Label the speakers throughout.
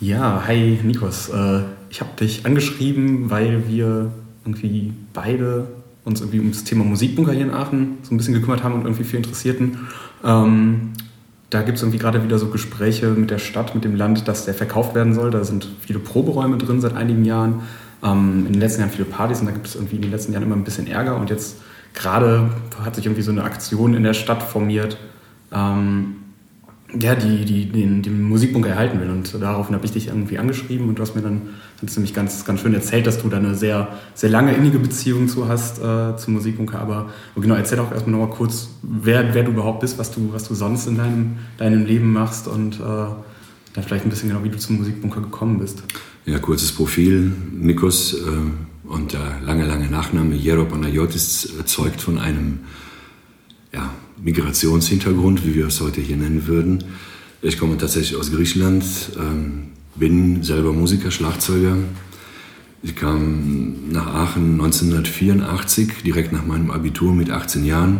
Speaker 1: Ja, hi Nikos. Äh, ich habe dich angeschrieben, weil wir irgendwie beide uns irgendwie um das Thema Musikbunker hier in Aachen so ein bisschen gekümmert haben und irgendwie viel interessierten. Ähm, da gibt es irgendwie gerade wieder so Gespräche mit der Stadt, mit dem Land, dass der verkauft werden soll. Da sind viele Proberäume drin seit einigen Jahren. Ähm, in den letzten Jahren viele Partys und da gibt es irgendwie in den letzten Jahren immer ein bisschen Ärger. Und jetzt gerade hat sich irgendwie so eine Aktion in der Stadt formiert, ähm, ja, die, die den, den Musikbunker erhalten will. Und daraufhin habe ich dich irgendwie angeschrieben und du hast mir dann, dann ziemlich ganz, ganz schön erzählt, dass du da eine sehr, sehr lange innige Beziehung zu hast äh, zum Musikbunker. Aber genau, erzähl doch erstmal nochmal kurz, wer, wer du überhaupt bist, was du, was du sonst in deinem, deinem Leben machst und äh, dann vielleicht ein bisschen genau, wie du zum Musikbunker gekommen bist.
Speaker 2: Ja, kurzes Profil. Nikos äh, und der lange, lange Nachname Jero Panayotis zeugt von einem ja, Migrationshintergrund, wie wir es heute hier nennen würden. Ich komme tatsächlich aus Griechenland, ähm, bin selber Musiker, Schlagzeuger. Ich kam nach Aachen 1984, direkt nach meinem Abitur mit 18 Jahren.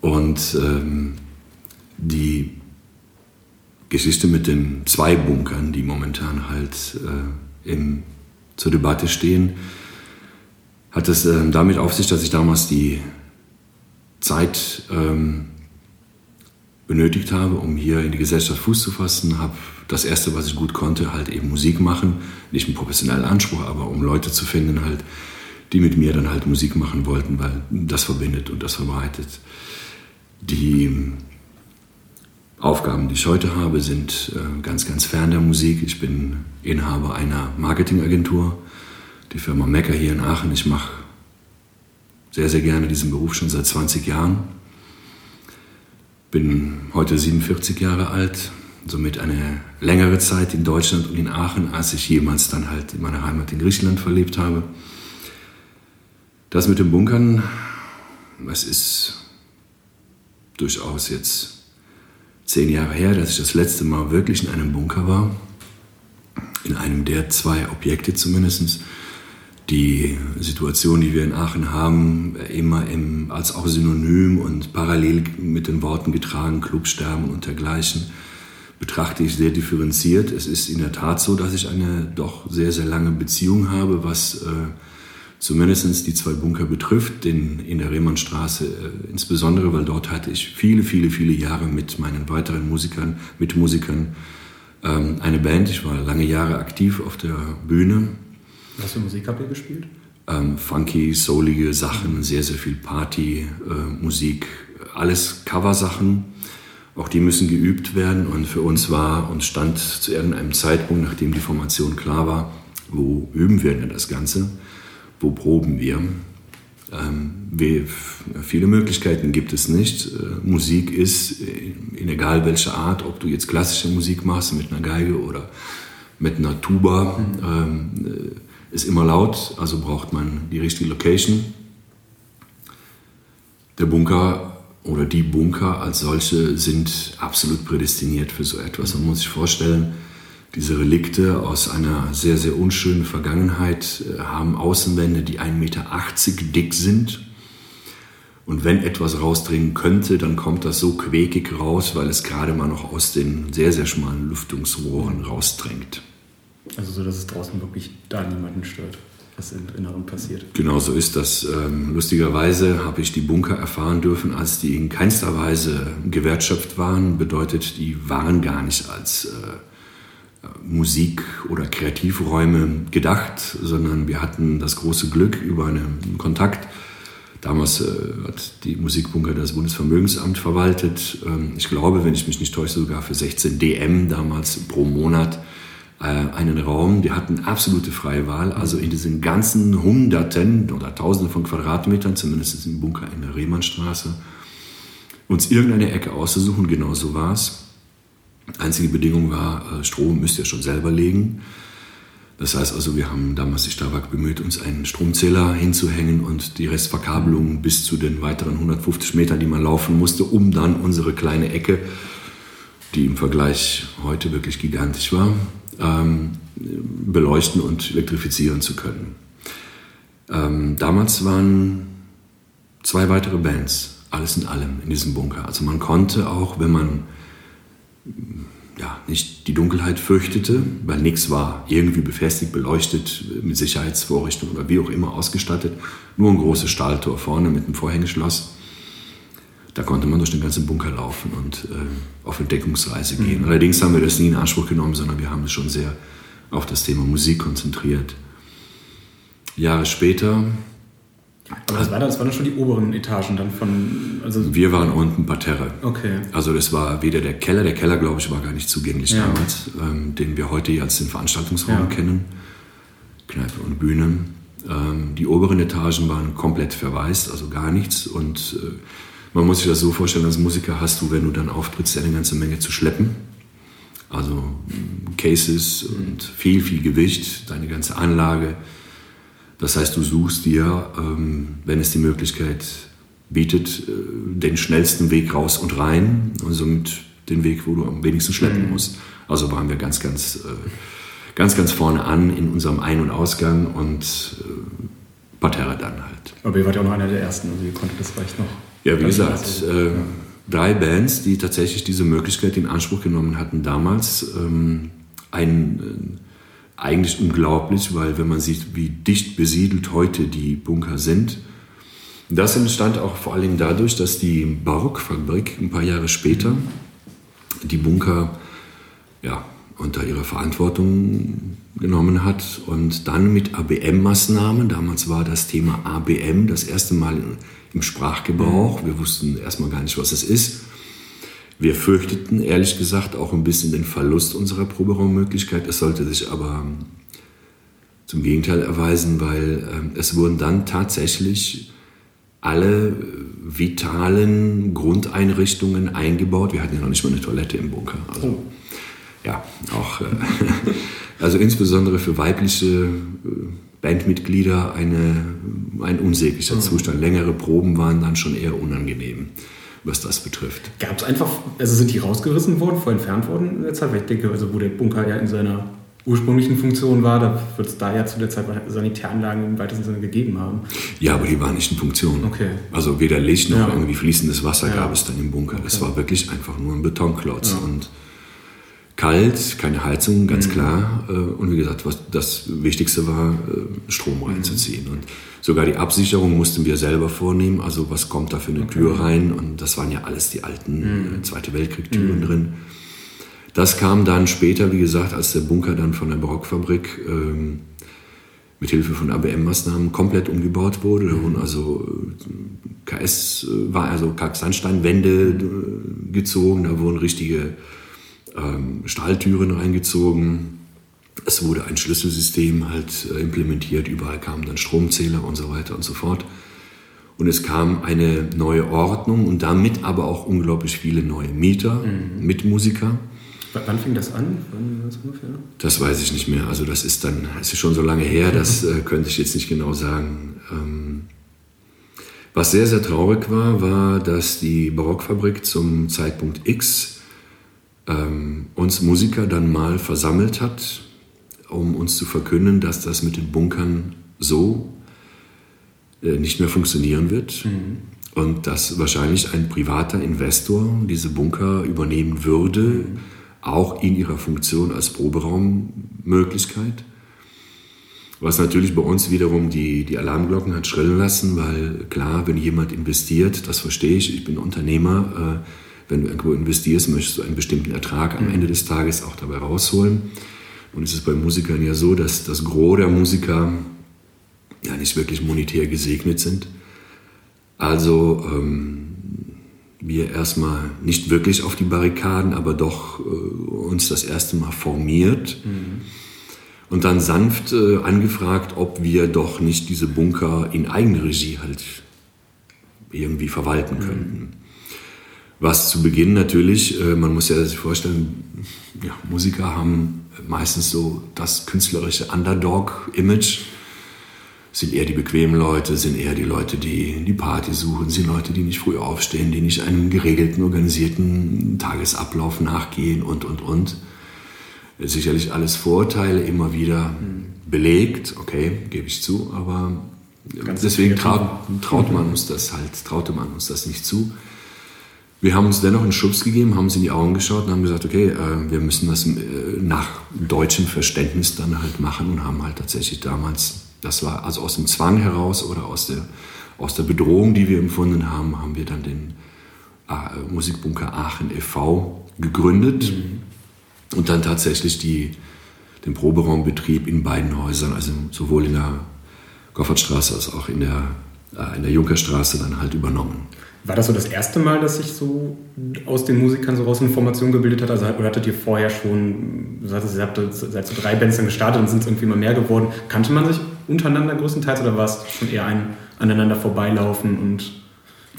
Speaker 2: Und ähm, die Geschichte mit den zwei Bunkern, die momentan halt äh, im, zur Debatte stehen, hat es äh, damit auf sich, dass ich damals die Zeit ähm, benötigt habe, um hier in die Gesellschaft Fuß zu fassen, habe das erste, was ich gut konnte, halt eben Musik machen, nicht einen professionellen Anspruch, aber um Leute zu finden halt, die mit mir dann halt Musik machen wollten, weil das verbindet und das verbreitet. Die Aufgaben, die ich heute habe, sind äh, ganz, ganz fern der Musik. Ich bin Inhaber einer Marketingagentur, die Firma Mecker hier in Aachen. Ich mache sehr, sehr gerne diesen Beruf schon seit 20 Jahren. Bin heute 47 Jahre alt, somit eine längere Zeit in Deutschland und in Aachen, als ich jemals dann halt in meiner Heimat in Griechenland verlebt habe. Das mit den Bunkern, es ist durchaus jetzt zehn Jahre her, dass ich das letzte Mal wirklich in einem Bunker war. In einem der zwei Objekte zumindest die Situation, die wir in Aachen haben, immer im, als auch synonym und parallel mit den Worten getragen, Clubsterben und dergleichen, betrachte ich sehr differenziert. Es ist in der Tat so, dass ich eine doch sehr, sehr lange Beziehung habe, was äh, zumindest die zwei Bunker betrifft, den in der Rehmannstraße äh, insbesondere, weil dort hatte ich viele, viele, viele Jahre mit meinen weiteren Musikern, mit Musikern ähm, eine Band. Ich war lange Jahre aktiv auf der Bühne
Speaker 1: was für Musik habt ihr gespielt?
Speaker 2: Ähm, funky, soulige Sachen, sehr, sehr viel Party-Musik, äh, alles Coversachen. Auch die müssen geübt werden und für uns war und stand zu irgendeinem Zeitpunkt, nachdem die Formation klar war, wo üben wir denn das Ganze, wo proben wir. Ähm, wir, viele Möglichkeiten gibt es nicht. Äh, Musik ist äh, in egal welcher Art, ob du jetzt klassische Musik machst mit einer Geige oder mit einer Tuba. Mhm. Ähm, äh, ist immer laut, also braucht man die richtige Location. Der Bunker oder die Bunker als solche sind absolut prädestiniert für so etwas. Man muss sich vorstellen, diese Relikte aus einer sehr, sehr unschönen Vergangenheit äh, haben Außenwände, die 1,80 Meter dick sind. Und wenn etwas rausdringen könnte, dann kommt das so quäkig raus, weil es gerade mal noch aus den sehr, sehr schmalen Lüftungsrohren rausdrängt.
Speaker 1: Also so, dass es draußen wirklich da niemanden stört, was im Inneren passiert.
Speaker 2: Genau so ist das. Ähm, lustigerweise habe ich die Bunker erfahren dürfen, als die in keinster Weise Gewerkschaft waren. Bedeutet, die waren gar nicht als äh, Musik- oder Kreativräume gedacht, sondern wir hatten das große Glück über einen Kontakt. Damals äh, hat die Musikbunker das Bundesvermögensamt verwaltet. Ähm, ich glaube, wenn ich mich nicht täusche, sogar für 16 DM damals pro Monat einen Raum, die hatten absolute freie Wahl. Also in diesen ganzen Hunderten oder Tausenden von Quadratmetern, zumindest im Bunker in der Rehmannstraße, uns irgendeine Ecke auszusuchen. Genau so war es. Einzige Bedingung war, äh, Strom müsst ihr schon selber legen. Das heißt also, wir haben damals die Starbuck bemüht, uns einen Stromzähler hinzuhängen und die Restverkabelung bis zu den weiteren 150 Metern, die man laufen musste, um dann unsere kleine Ecke, die im Vergleich heute wirklich gigantisch war, ähm, beleuchten und elektrifizieren zu können. Ähm, damals waren zwei weitere Bands, alles in allem, in diesem Bunker. Also man konnte auch, wenn man ja, nicht die Dunkelheit fürchtete, weil nichts war irgendwie befestigt, beleuchtet, mit Sicherheitsvorrichtungen oder wie auch immer ausgestattet. Nur ein großes Stahltor vorne mit einem Vorhängeschloss. Da konnte man durch den ganzen Bunker laufen und äh, auf Entdeckungsreise gehen. Mhm. Allerdings haben wir das nie in Anspruch genommen, sondern wir haben es schon sehr auf das Thema Musik konzentriert. Jahre später
Speaker 1: aber das, war, das waren schon die oberen Etagen dann von.
Speaker 2: Also wir waren unten Parterre.
Speaker 1: Okay.
Speaker 2: Also das war weder der Keller, der Keller, glaube ich, war gar nicht zugänglich ja. damals, ähm, den wir heute als den Veranstaltungsraum ja. kennen. Kneipe und Bühne. Ähm, die oberen Etagen waren komplett verwaist, also gar nichts. Und äh, man muss sich das so vorstellen, als Musiker hast du, wenn du dann auftrittst, eine ganze Menge zu schleppen. Also Cases und viel, viel Gewicht, deine ganze Anlage das heißt, du suchst dir, ähm, wenn es die Möglichkeit bietet, äh, den schnellsten Weg raus und rein und somit den Weg, wo du am wenigsten schleppen mhm. musst. Also waren wir ganz, ganz, äh, ganz, ganz vorne an in unserem Ein- und Ausgang und äh, Parterre dann halt.
Speaker 1: Aber ihr wart ja auch noch einer der ersten, also ihr konntet das vielleicht noch.
Speaker 2: Ja, wie gesagt, äh, drei Bands, die tatsächlich diese Möglichkeit in Anspruch genommen hatten damals. Ähm, ein eigentlich unglaublich, weil wenn man sieht, wie dicht besiedelt heute die Bunker sind, das entstand auch vor allem dadurch, dass die Barockfabrik ein paar Jahre später die Bunker ja, unter ihre Verantwortung genommen hat und dann mit ABM-Maßnahmen, damals war das Thema ABM das erste Mal im Sprachgebrauch, wir wussten erstmal gar nicht, was es ist, wir fürchteten ehrlich gesagt auch ein bisschen den Verlust unserer Proberaummöglichkeit. Es sollte sich aber zum Gegenteil erweisen, weil äh, es wurden dann tatsächlich alle vitalen Grundeinrichtungen eingebaut. Wir hatten ja noch nicht mal eine Toilette im Bunker. Also, oh. ja, auch, äh, also insbesondere für weibliche äh, Bandmitglieder eine, ein unsäglicher oh. Zustand. Längere Proben waren dann schon eher unangenehm was das betrifft.
Speaker 1: Gab es einfach, also sind die rausgerissen worden, vor entfernt worden in der Zeit? Weil ich denke, also wo der Bunker ja in seiner ursprünglichen Funktion war, da wird es da ja zu der Zeit Sanitäranlagen im weitesten Sinne gegeben haben.
Speaker 2: Ja, aber die waren nicht in Funktion.
Speaker 1: Okay.
Speaker 2: Also weder Licht noch ja. irgendwie fließendes Wasser ja. gab es dann im Bunker. Okay. Das war wirklich einfach nur ein Betonklotz. Ja. Und kalt, keine Heizung, ganz mhm. klar. Äh, und wie gesagt, was das Wichtigste war, äh, Strom mhm. reinzuziehen. Und sogar die Absicherung mussten wir selber vornehmen. Also was kommt da für eine okay. Tür rein? Und das waren ja alles die alten mhm. Äh, Zweite Weltkrieg-Türen mhm. drin. Das kam dann später, wie gesagt, als der Bunker dann von der Barockfabrik ähm, mit Hilfe von ABM-Maßnahmen komplett umgebaut wurde. Da wurden also KS war also Kalksandsteinwände gezogen, da wurden richtige ähm, Stahltüren reingezogen. Es wurde ein Schlüsselsystem halt äh, implementiert, überall kamen dann Stromzähler und so weiter und so fort. Und es kam eine neue Ordnung und damit aber auch unglaublich viele neue Mieter, mhm. Mitmusiker.
Speaker 1: Wann fing das an? Wann das
Speaker 2: ungefähr? Das weiß ich nicht mehr. Also das ist dann, es ist schon so lange her, das äh, könnte ich jetzt nicht genau sagen. Ähm, was sehr, sehr traurig war, war, dass die Barockfabrik zum Zeitpunkt X ähm, uns Musiker dann mal versammelt hat, um uns zu verkünden, dass das mit den Bunkern so äh, nicht mehr funktionieren wird. Mhm. Und dass wahrscheinlich ein privater Investor diese Bunker übernehmen würde, mhm. auch in ihrer Funktion als Proberaummöglichkeit. Was natürlich bei uns wiederum die, die Alarmglocken hat schrillen lassen, weil klar, wenn jemand investiert, das verstehe ich, ich bin Unternehmer, äh, wenn du irgendwo investierst, möchtest du einen bestimmten Ertrag am mhm. Ende des Tages auch dabei rausholen. Und es ist bei Musikern ja so, dass das Gros der Musiker ja nicht wirklich monetär gesegnet sind. Also ähm, wir erstmal nicht wirklich auf die Barrikaden, aber doch äh, uns das erste Mal formiert mhm. und dann sanft äh, angefragt, ob wir doch nicht diese Bunker in Eigenregie halt irgendwie verwalten mhm. könnten. Was zu Beginn natürlich, äh, man muss ja sich vorstellen, ja, Musiker haben meistens so das künstlerische Underdog-Image. Sind eher die bequemen Leute, sind eher die Leute, die die Party suchen, sind Leute, die nicht früh aufstehen, die nicht einem geregelten, organisierten Tagesablauf nachgehen und, und, und. Sicherlich alles Vorteile, immer wieder belegt, okay, gebe ich zu, aber Ganz deswegen traut, traut man uns das halt, traute man uns das nicht zu. Wir haben uns dennoch einen Schubs gegeben, haben uns in die Augen geschaut und haben gesagt, okay, äh, wir müssen das äh, nach deutschem Verständnis dann halt machen und haben halt tatsächlich damals, das war also aus dem Zwang heraus oder aus der, aus der Bedrohung, die wir empfunden haben, haben wir dann den äh, Musikbunker Aachen e.V. gegründet mhm. und dann tatsächlich die, den Proberaumbetrieb in beiden Häusern, also sowohl in der Goffertstraße als auch in der, äh, in der Junkerstraße dann halt übernommen.
Speaker 1: War das so das erste Mal, dass sich so aus den Musikern so raus eine Formation gebildet hat? Also, oder hattet ihr vorher schon, sagtest, ihr habt seit so drei Bands dann gestartet und sind es irgendwie immer mehr geworden. Kannte man sich untereinander größtenteils oder war es schon eher ein aneinander vorbeilaufen und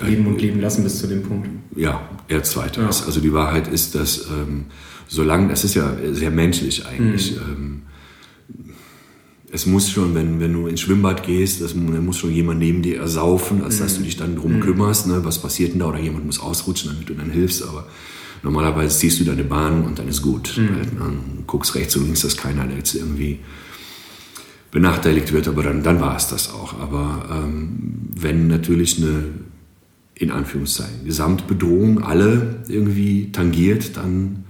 Speaker 1: leben und leben lassen bis zu dem Punkt?
Speaker 2: Ja, eher zweiteres. Ja. Also die Wahrheit ist, dass ähm, solange, das ist ja sehr menschlich eigentlich, mhm. ähm, es muss schon, wenn, wenn du ins Schwimmbad gehst, das, dann muss schon jemand neben dir ersaufen, als dass du mhm. dich dann drum mhm. kümmerst, ne, was passiert denn da, oder jemand muss ausrutschen, damit du dann hilfst, aber normalerweise ziehst du deine Bahn und dann ist gut. Mhm. Halt, dann guckst rechts und links, dass keiner jetzt irgendwie benachteiligt wird, aber dann, dann war es das auch. Aber ähm, wenn natürlich eine, in Anführungszeichen, Gesamtbedrohung alle irgendwie tangiert, dann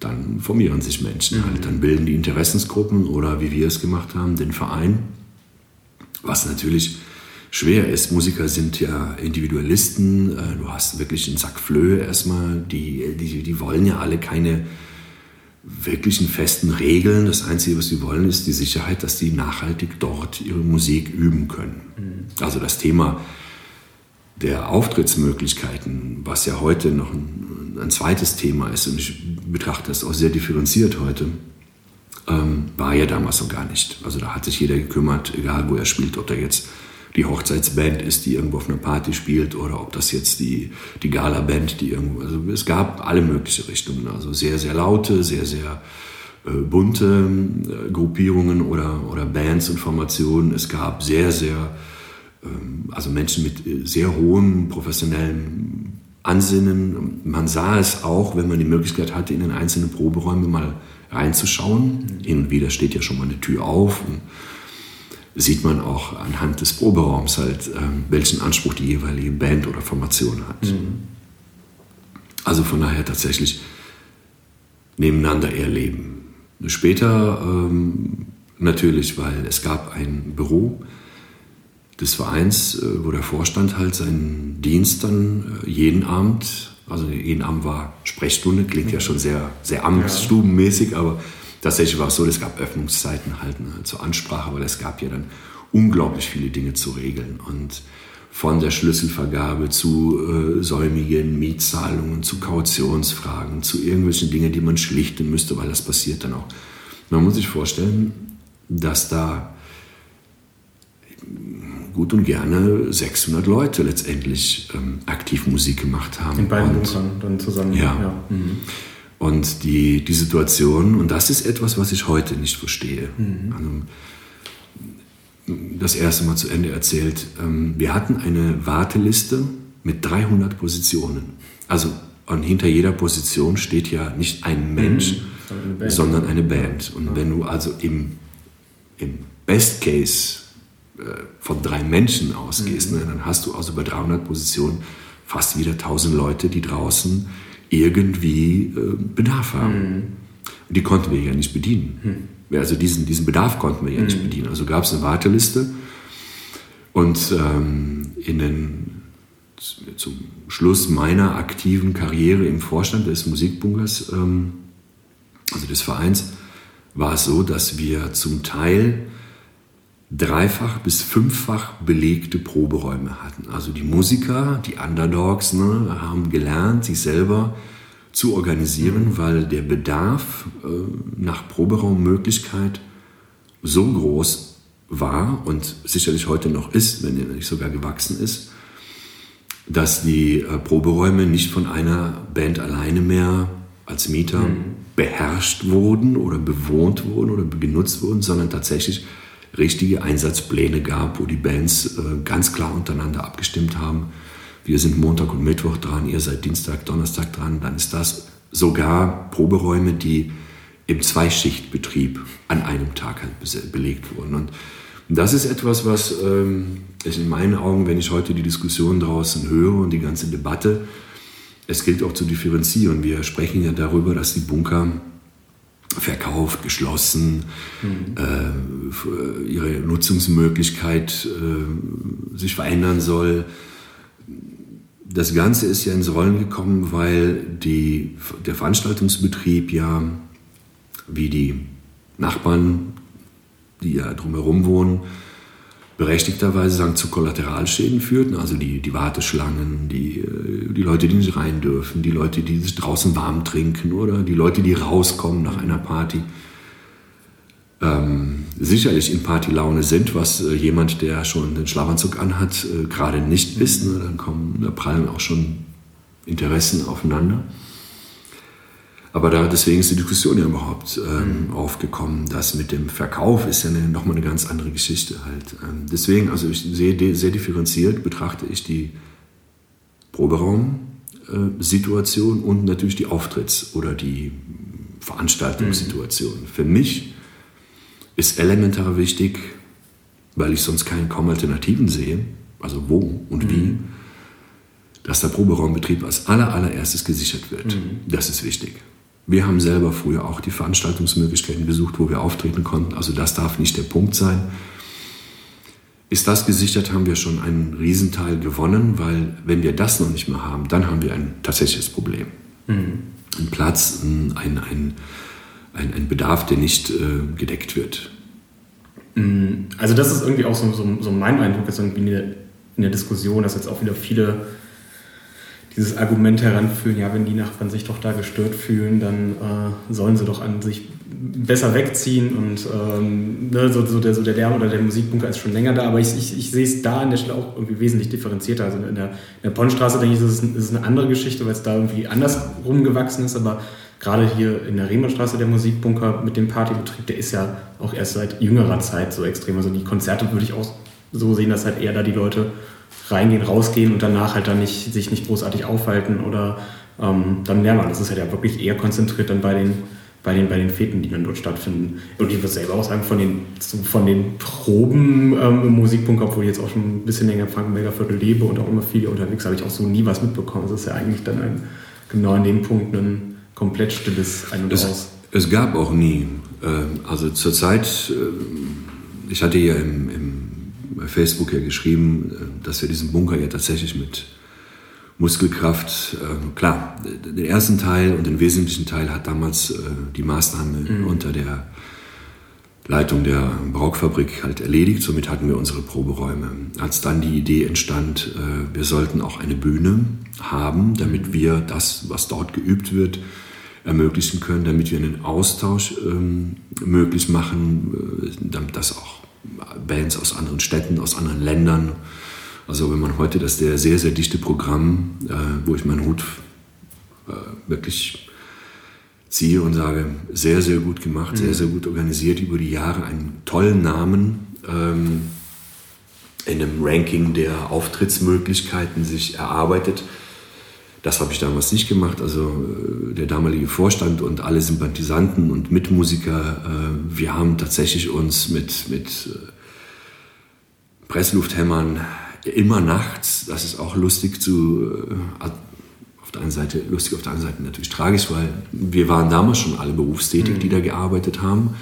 Speaker 2: dann formieren sich Menschen halt. Dann bilden die Interessensgruppen oder wie wir es gemacht haben, den Verein. Was natürlich schwer ist. Musiker sind ja Individualisten. Äh, du hast wirklich einen Sack Flöhe erstmal. Die, die, die wollen ja alle keine wirklichen festen Regeln. Das Einzige, was sie wollen, ist die Sicherheit, dass sie nachhaltig dort ihre Musik üben können. Mhm. Also das Thema der Auftrittsmöglichkeiten, was ja heute noch ein, ein, zweites Thema ist, und ich betrachte das auch sehr differenziert heute, ähm, war ja damals noch gar nicht. Also da hat sich jeder gekümmert, egal wo er spielt, ob da jetzt die Hochzeitsband ist, die irgendwo auf einer Party spielt, oder ob das jetzt die, die Gala-Band, die irgendwo, also es gab alle möglichen Richtungen, also sehr, sehr laute, sehr, sehr äh, bunte äh, Gruppierungen oder, oder Bands und Formationen. Es gab sehr, sehr ähm, also Menschen mit äh, sehr hohem professionellem Ansinnen. Man sah es auch, wenn man die Möglichkeit hatte, in den einzelnen Proberäume mal reinzuschauen. Hin und wieder steht ja schon mal eine Tür auf und sieht man auch anhand des Proberaums halt, ähm, welchen Anspruch die jeweilige Band oder Formation hat. Mhm. Also von daher tatsächlich nebeneinander erleben. Später ähm, natürlich, weil es gab ein Büro, des Vereins, äh, wo der Vorstand halt seinen Dienst dann äh, jeden Abend, also jeden Abend war Sprechstunde, klingt ja schon sehr, sehr amtsstubenmäßig, aber tatsächlich war es so, es gab Öffnungszeiten halt ne, zur Ansprache, weil es gab ja dann unglaublich viele Dinge zu regeln und von der Schlüsselvergabe zu äh, säumigen Mietzahlungen, zu Kautionsfragen, zu irgendwelchen Dingen, die man schlichten müsste, weil das passiert dann auch. Man muss sich vorstellen, dass da gut und gerne 600 Leute letztendlich ähm, aktiv Musik gemacht haben.
Speaker 1: In beiden Bunkern dann zusammen.
Speaker 2: Ja. ja. Mhm. Und die, die Situation, und das ist etwas, was ich heute nicht verstehe. Mhm. Also, das erste Mal zu Ende erzählt. Ähm, wir hatten eine Warteliste mit 300 Positionen. Also und hinter jeder Position steht ja nicht ein Mensch, mhm. eine sondern eine Band. Und wenn du also im, im Best Case von drei Menschen ausgehst, mhm. ne, dann hast du also bei 300 Positionen fast wieder 1000 Leute, die draußen irgendwie äh, Bedarf haben. Mhm. Und die konnten wir ja nicht bedienen. Mhm. Also diesen, diesen Bedarf konnten wir ja nicht mhm. bedienen. Also gab es eine Warteliste und ähm, in den, zum Schluss meiner aktiven Karriere im Vorstand des Musikbunkers, ähm, also des Vereins, war es so, dass wir zum Teil dreifach bis fünffach belegte Proberäume hatten. Also die Musiker, die Underdogs, ne, haben gelernt, sich selber zu organisieren, mhm. weil der Bedarf äh, nach Proberaummöglichkeit so groß war und sicherlich heute noch ist, wenn er nicht sogar gewachsen ist, dass die äh, Proberäume nicht von einer Band alleine mehr als Mieter mhm. beherrscht wurden oder bewohnt wurden oder genutzt wurden, sondern tatsächlich richtige Einsatzpläne gab, wo die Bands äh, ganz klar untereinander abgestimmt haben. Wir sind Montag und Mittwoch dran, ihr seid Dienstag, Donnerstag dran. Dann ist das sogar Proberäume, die im Zweischichtbetrieb an einem Tag halt belegt wurden. Und das ist etwas, was ähm, in meinen Augen, wenn ich heute die Diskussion draußen höre und die ganze Debatte, es gilt auch zu differenzieren. Wir sprechen ja darüber, dass die Bunker verkauft, geschlossen, mhm. äh, ihre Nutzungsmöglichkeit äh, sich verändern soll. Das Ganze ist ja ins Rollen gekommen, weil die, der Veranstaltungsbetrieb ja, wie die Nachbarn, die ja drumherum wohnen, berechtigterweise sagen, zu Kollateralschäden führten, also die, die Warteschlangen, die, äh, die Leute, die nicht rein dürfen, die Leute, die sich draußen warm trinken oder die Leute, die rauskommen nach einer Party. Ähm, sicherlich in Partylaune sind, was äh, jemand, der schon den Schlafanzug anhat, äh, gerade nicht ist. Ne? Dann kommen, da prallen auch schon Interessen aufeinander. Aber da, deswegen ist die Diskussion ja überhaupt ähm, mhm. aufgekommen. Das mit dem Verkauf ist ja eine, nochmal eine ganz andere Geschichte halt. Ähm, deswegen, also ich sehe sehr differenziert, betrachte ich die Proberaumsituation äh, und natürlich die Auftritts- oder die Veranstaltungssituation. Mhm. Für mich ist elementar wichtig, weil ich sonst keine kaum Alternativen sehe, also wo und mhm. wie, dass der Proberaumbetrieb als aller, allererstes gesichert wird. Mhm. Das ist wichtig. Wir haben selber früher auch die Veranstaltungsmöglichkeiten besucht, wo wir auftreten konnten. Also das darf nicht der Punkt sein. Ist das gesichert, haben wir schon einen Riesenteil gewonnen, weil wenn wir das noch nicht mehr haben, dann haben wir ein tatsächliches Problem. Mhm. Ein Platz, ein, ein, ein, ein, Bedarf, der nicht äh, gedeckt wird.
Speaker 1: Mhm. Also das ist irgendwie auch so, so, so mein Eindruck, dass irgendwie in der, in der Diskussion, dass jetzt auch wieder viele dieses Argument heranführen, ja, wenn die Nachbarn sich doch da gestört fühlen, dann äh, sollen sie doch an sich besser wegziehen und ähm, ne, so, so, der, so der Lärm oder der Musikbunker ist schon länger da, aber ich, ich, ich sehe es da an der Stelle auch irgendwie wesentlich differenzierter. Also in der, in der Ponnstraße denke ich, ist es, ist eine andere Geschichte, weil es da irgendwie anders rumgewachsen ist, aber gerade hier in der Rehmannstraße der Musikbunker mit dem Partybetrieb, der ist ja auch erst seit jüngerer Zeit so extrem. Also die Konzerte würde ich auch so sehen, dass halt eher da die Leute reingehen, rausgehen und danach halt dann nicht, sich nicht großartig aufhalten oder ähm, dann lernen. Das ist halt ja wirklich eher konzentriert dann bei den, bei den, bei den Feten, die dann dort stattfinden. Und ich würde selber auch sagen, von den, von den Proben ähm, im Musikpunkt, obwohl ich jetzt auch schon ein bisschen länger im Frankenberger Viertel lebe und auch immer viel unterwegs, habe ich auch so nie was mitbekommen. Das ist ja eigentlich dann ein, genau an dem Punkt ein komplett stilles Ein und
Speaker 2: es,
Speaker 1: Aus.
Speaker 2: Es gab auch nie. Äh, also zurzeit, äh, ich hatte ja im, im bei Facebook ja geschrieben, äh, dass wir diesen Bunker ja tatsächlich mit Muskelkraft, äh, klar, den ersten Teil und den wesentlichen Teil hat damals äh, die Maßnahme mhm. unter der Leitung der Braukfabrik halt erledigt. Somit hatten wir unsere Proberäume. Als dann die Idee entstand, wir sollten auch eine Bühne haben, damit wir das, was dort geübt wird, ermöglichen können, damit wir einen Austausch ähm, möglich machen, damit das auch Bands aus anderen Städten, aus anderen Ländern. Also wenn man heute das sehr, sehr, sehr dichte Programm, äh, wo ich meinen Hut äh, wirklich ziehe und sage, sehr, sehr gut gemacht, mhm. sehr, sehr gut organisiert, über die Jahre einen tollen Namen ähm, in einem Ranking der Auftrittsmöglichkeiten sich erarbeitet. Das habe ich damals nicht gemacht. Also äh, der damalige Vorstand und alle Sympathisanten und Mitmusiker, äh, wir haben tatsächlich uns mit, mit äh, Presslufthämmern immer nachts, das ist auch lustig zu, auf der einen Seite lustig, auf der anderen Seite natürlich tragisch, weil wir waren damals schon alle berufstätig, mhm. die da gearbeitet haben.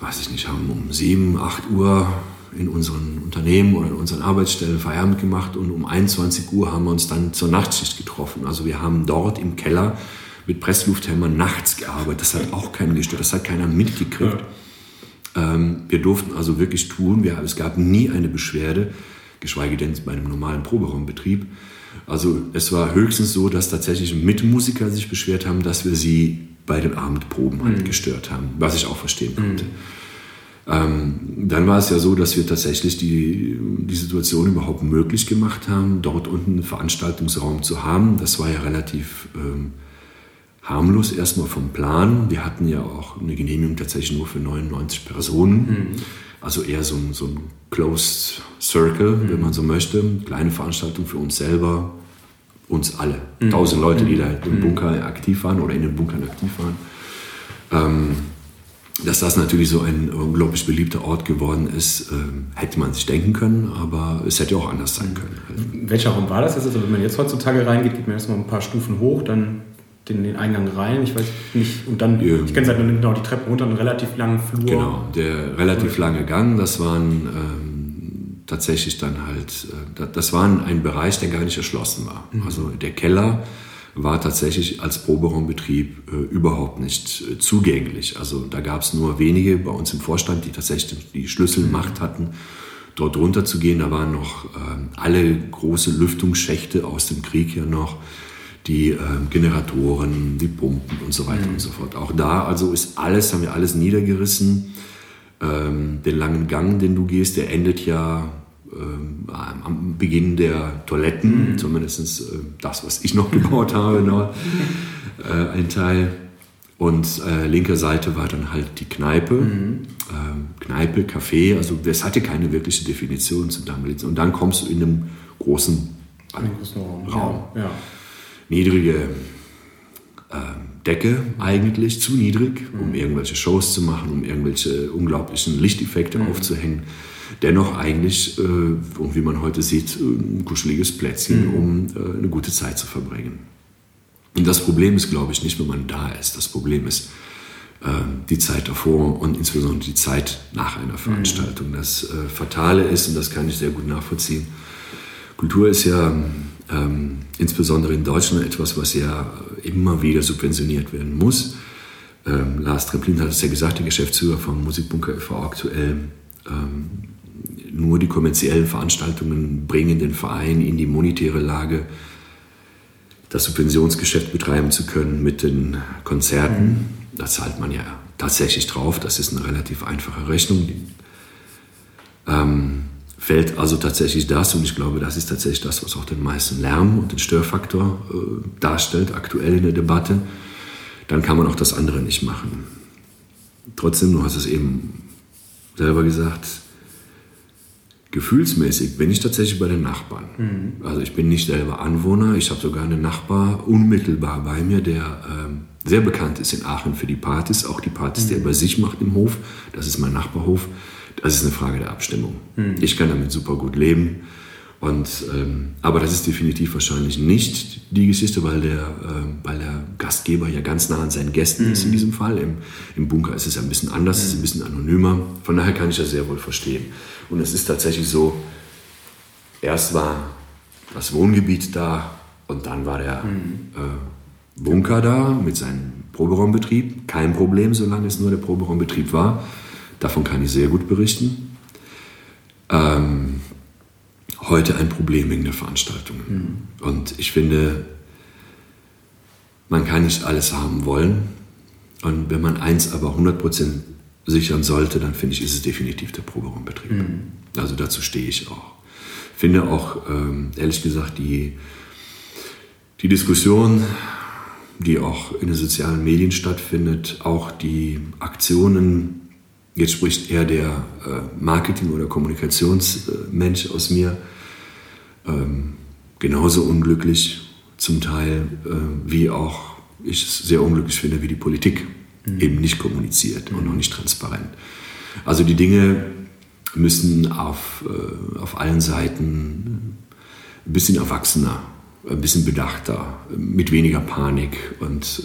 Speaker 2: Weiß ich nicht, haben um 7, 8 Uhr in unseren Unternehmen oder in unseren Arbeitsstellen Feierabend gemacht und um 21 Uhr haben wir uns dann zur Nachtschicht getroffen. Also wir haben dort im Keller mit Presslufthämmern nachts gearbeitet. Das hat auch keinen gestört, das hat keiner mitgekriegt. Ja. Ähm, wir durften also wirklich tun, wir, es gab nie eine Beschwerde, geschweige denn bei einem normalen Proberaumbetrieb. Also es war höchstens so, dass tatsächlich Mitmusiker sich beschwert haben, dass wir sie bei den Abendproben halt mhm. gestört haben, was ich auch verstehen konnte. Mhm. Ähm, dann war es ja so, dass wir tatsächlich die, die Situation überhaupt möglich gemacht haben, dort unten einen Veranstaltungsraum zu haben. Das war ja relativ ähm, harmlos erstmal vom Plan. Wir hatten ja auch eine Genehmigung tatsächlich nur für 99 Personen. Mhm. Also eher so ein, so ein Closed Circle, mhm. wenn man so möchte. Kleine Veranstaltung für uns selber, uns alle. Mhm. Tausend Leute, die da im mhm. Bunker aktiv waren oder in den Bunkern aktiv waren. Ähm, dass das natürlich so ein unglaublich beliebter Ort geworden ist, äh, hätte man sich denken können, aber es hätte auch anders sein können.
Speaker 1: Welcher Raum war das jetzt? Also wenn man jetzt heutzutage reingeht, geht man erstmal ein paar Stufen hoch, dann den, den Eingang rein, ich weiß nicht, und dann, ja. ich kenne es halt nur genau die Treppe runter, einen relativ langen Flur.
Speaker 2: Genau, der relativ lange Gang, das waren ähm, tatsächlich dann halt, äh, das war ein Bereich, der gar nicht erschlossen war. Mhm. Also der Keller war tatsächlich als Proberaumbetrieb äh, überhaupt nicht äh, zugänglich. Also da gab es nur wenige bei uns im Vorstand, die tatsächlich die Schlüsselmacht hatten, dort runter zu gehen. Da waren noch ähm, alle große Lüftungsschächte aus dem Krieg ja noch, die ähm, Generatoren, die Pumpen und so weiter mhm. und so fort. Auch da also ist alles, haben wir alles niedergerissen. Ähm, den langen Gang, den du gehst, der endet ja ähm, am Beginn der Toiletten, mhm. zumindest äh, das, was ich noch gebaut habe, noch, äh, ein Teil. Und äh, linker Seite war dann halt die Kneipe, mhm. ähm, Kneipe, Café, also es hatte keine wirkliche Definition zum damaligen. Und dann kommst du in einem großen, Raum. Raum. Ja. Niedrige äh, Decke eigentlich, zu niedrig, um mhm. irgendwelche Shows zu machen, um irgendwelche unglaublichen Lichteffekte mhm. aufzuhängen dennoch eigentlich, äh, und wie man heute sieht, ein kuscheliges Plätzchen, mhm. um äh, eine gute Zeit zu verbringen. Und das Problem ist, glaube ich, nicht, wenn man da ist. Das Problem ist äh, die Zeit davor und insbesondere die Zeit nach einer Veranstaltung. Mhm. Das äh, Fatale ist, und das kann ich sehr gut nachvollziehen, Kultur ist ja ähm, insbesondere in Deutschland etwas, was ja immer wieder subventioniert werden muss. Ähm, Lars Tremplin hat es ja gesagt, der Geschäftsführer vom Musikbunker e.V. aktuell. Ähm, nur die kommerziellen Veranstaltungen bringen den Verein in die monetäre Lage, das Subventionsgeschäft betreiben zu können mit den Konzerten. Mhm. Da zahlt man ja tatsächlich drauf. Das ist eine relativ einfache Rechnung. Ähm, fällt also tatsächlich das, und ich glaube, das ist tatsächlich das, was auch den meisten Lärm und den Störfaktor äh, darstellt, aktuell in der Debatte, dann kann man auch das andere nicht machen. Trotzdem, du hast es eben selber gesagt, gefühlsmäßig bin ich tatsächlich bei den Nachbarn. Mhm. Also ich bin nicht selber Anwohner, ich habe sogar einen Nachbar unmittelbar bei mir, der ähm, sehr bekannt ist in Aachen für die Partys, auch die Partys, mhm. die er bei sich macht im Hof. Das ist mein Nachbarhof. Das ist eine Frage der Abstimmung. Mhm. Ich kann damit super gut leben. Und, ähm, aber das ist definitiv wahrscheinlich nicht die Geschichte, weil der, äh, weil der Gastgeber ja ganz nah an seinen Gästen mhm. ist in mhm. diesem Fall. Im, Im, Bunker ist es ja ein bisschen anders, mhm. es ist ein bisschen anonymer. Von daher kann ich das sehr wohl verstehen. Und es ist tatsächlich so, erst war das Wohngebiet da und dann war der mhm. äh, Bunker da mit seinem Proberaumbetrieb. Kein Problem, solange es nur der Proberaumbetrieb war. Davon kann ich sehr gut berichten. Ähm, heute ein Problem wegen der Veranstaltungen. Mhm. Und ich finde, man kann nicht alles haben wollen. Und wenn man eins aber 100% sichern sollte, dann finde ich, ist es definitiv der Proberaumbetrieb. Mhm. Also dazu stehe ich auch. Finde auch, ähm, ehrlich gesagt, die, die Diskussion, die auch in den sozialen Medien stattfindet, auch die Aktionen, jetzt spricht eher der äh, Marketing- oder Kommunikationsmensch aus mir, ähm, genauso unglücklich zum Teil, äh, wie auch ich es sehr unglücklich finde, wie die Politik mhm. eben nicht kommuniziert mhm. und noch nicht transparent. Also die Dinge müssen auf, äh, auf allen Seiten ein bisschen erwachsener, ein bisschen bedachter, mit weniger Panik und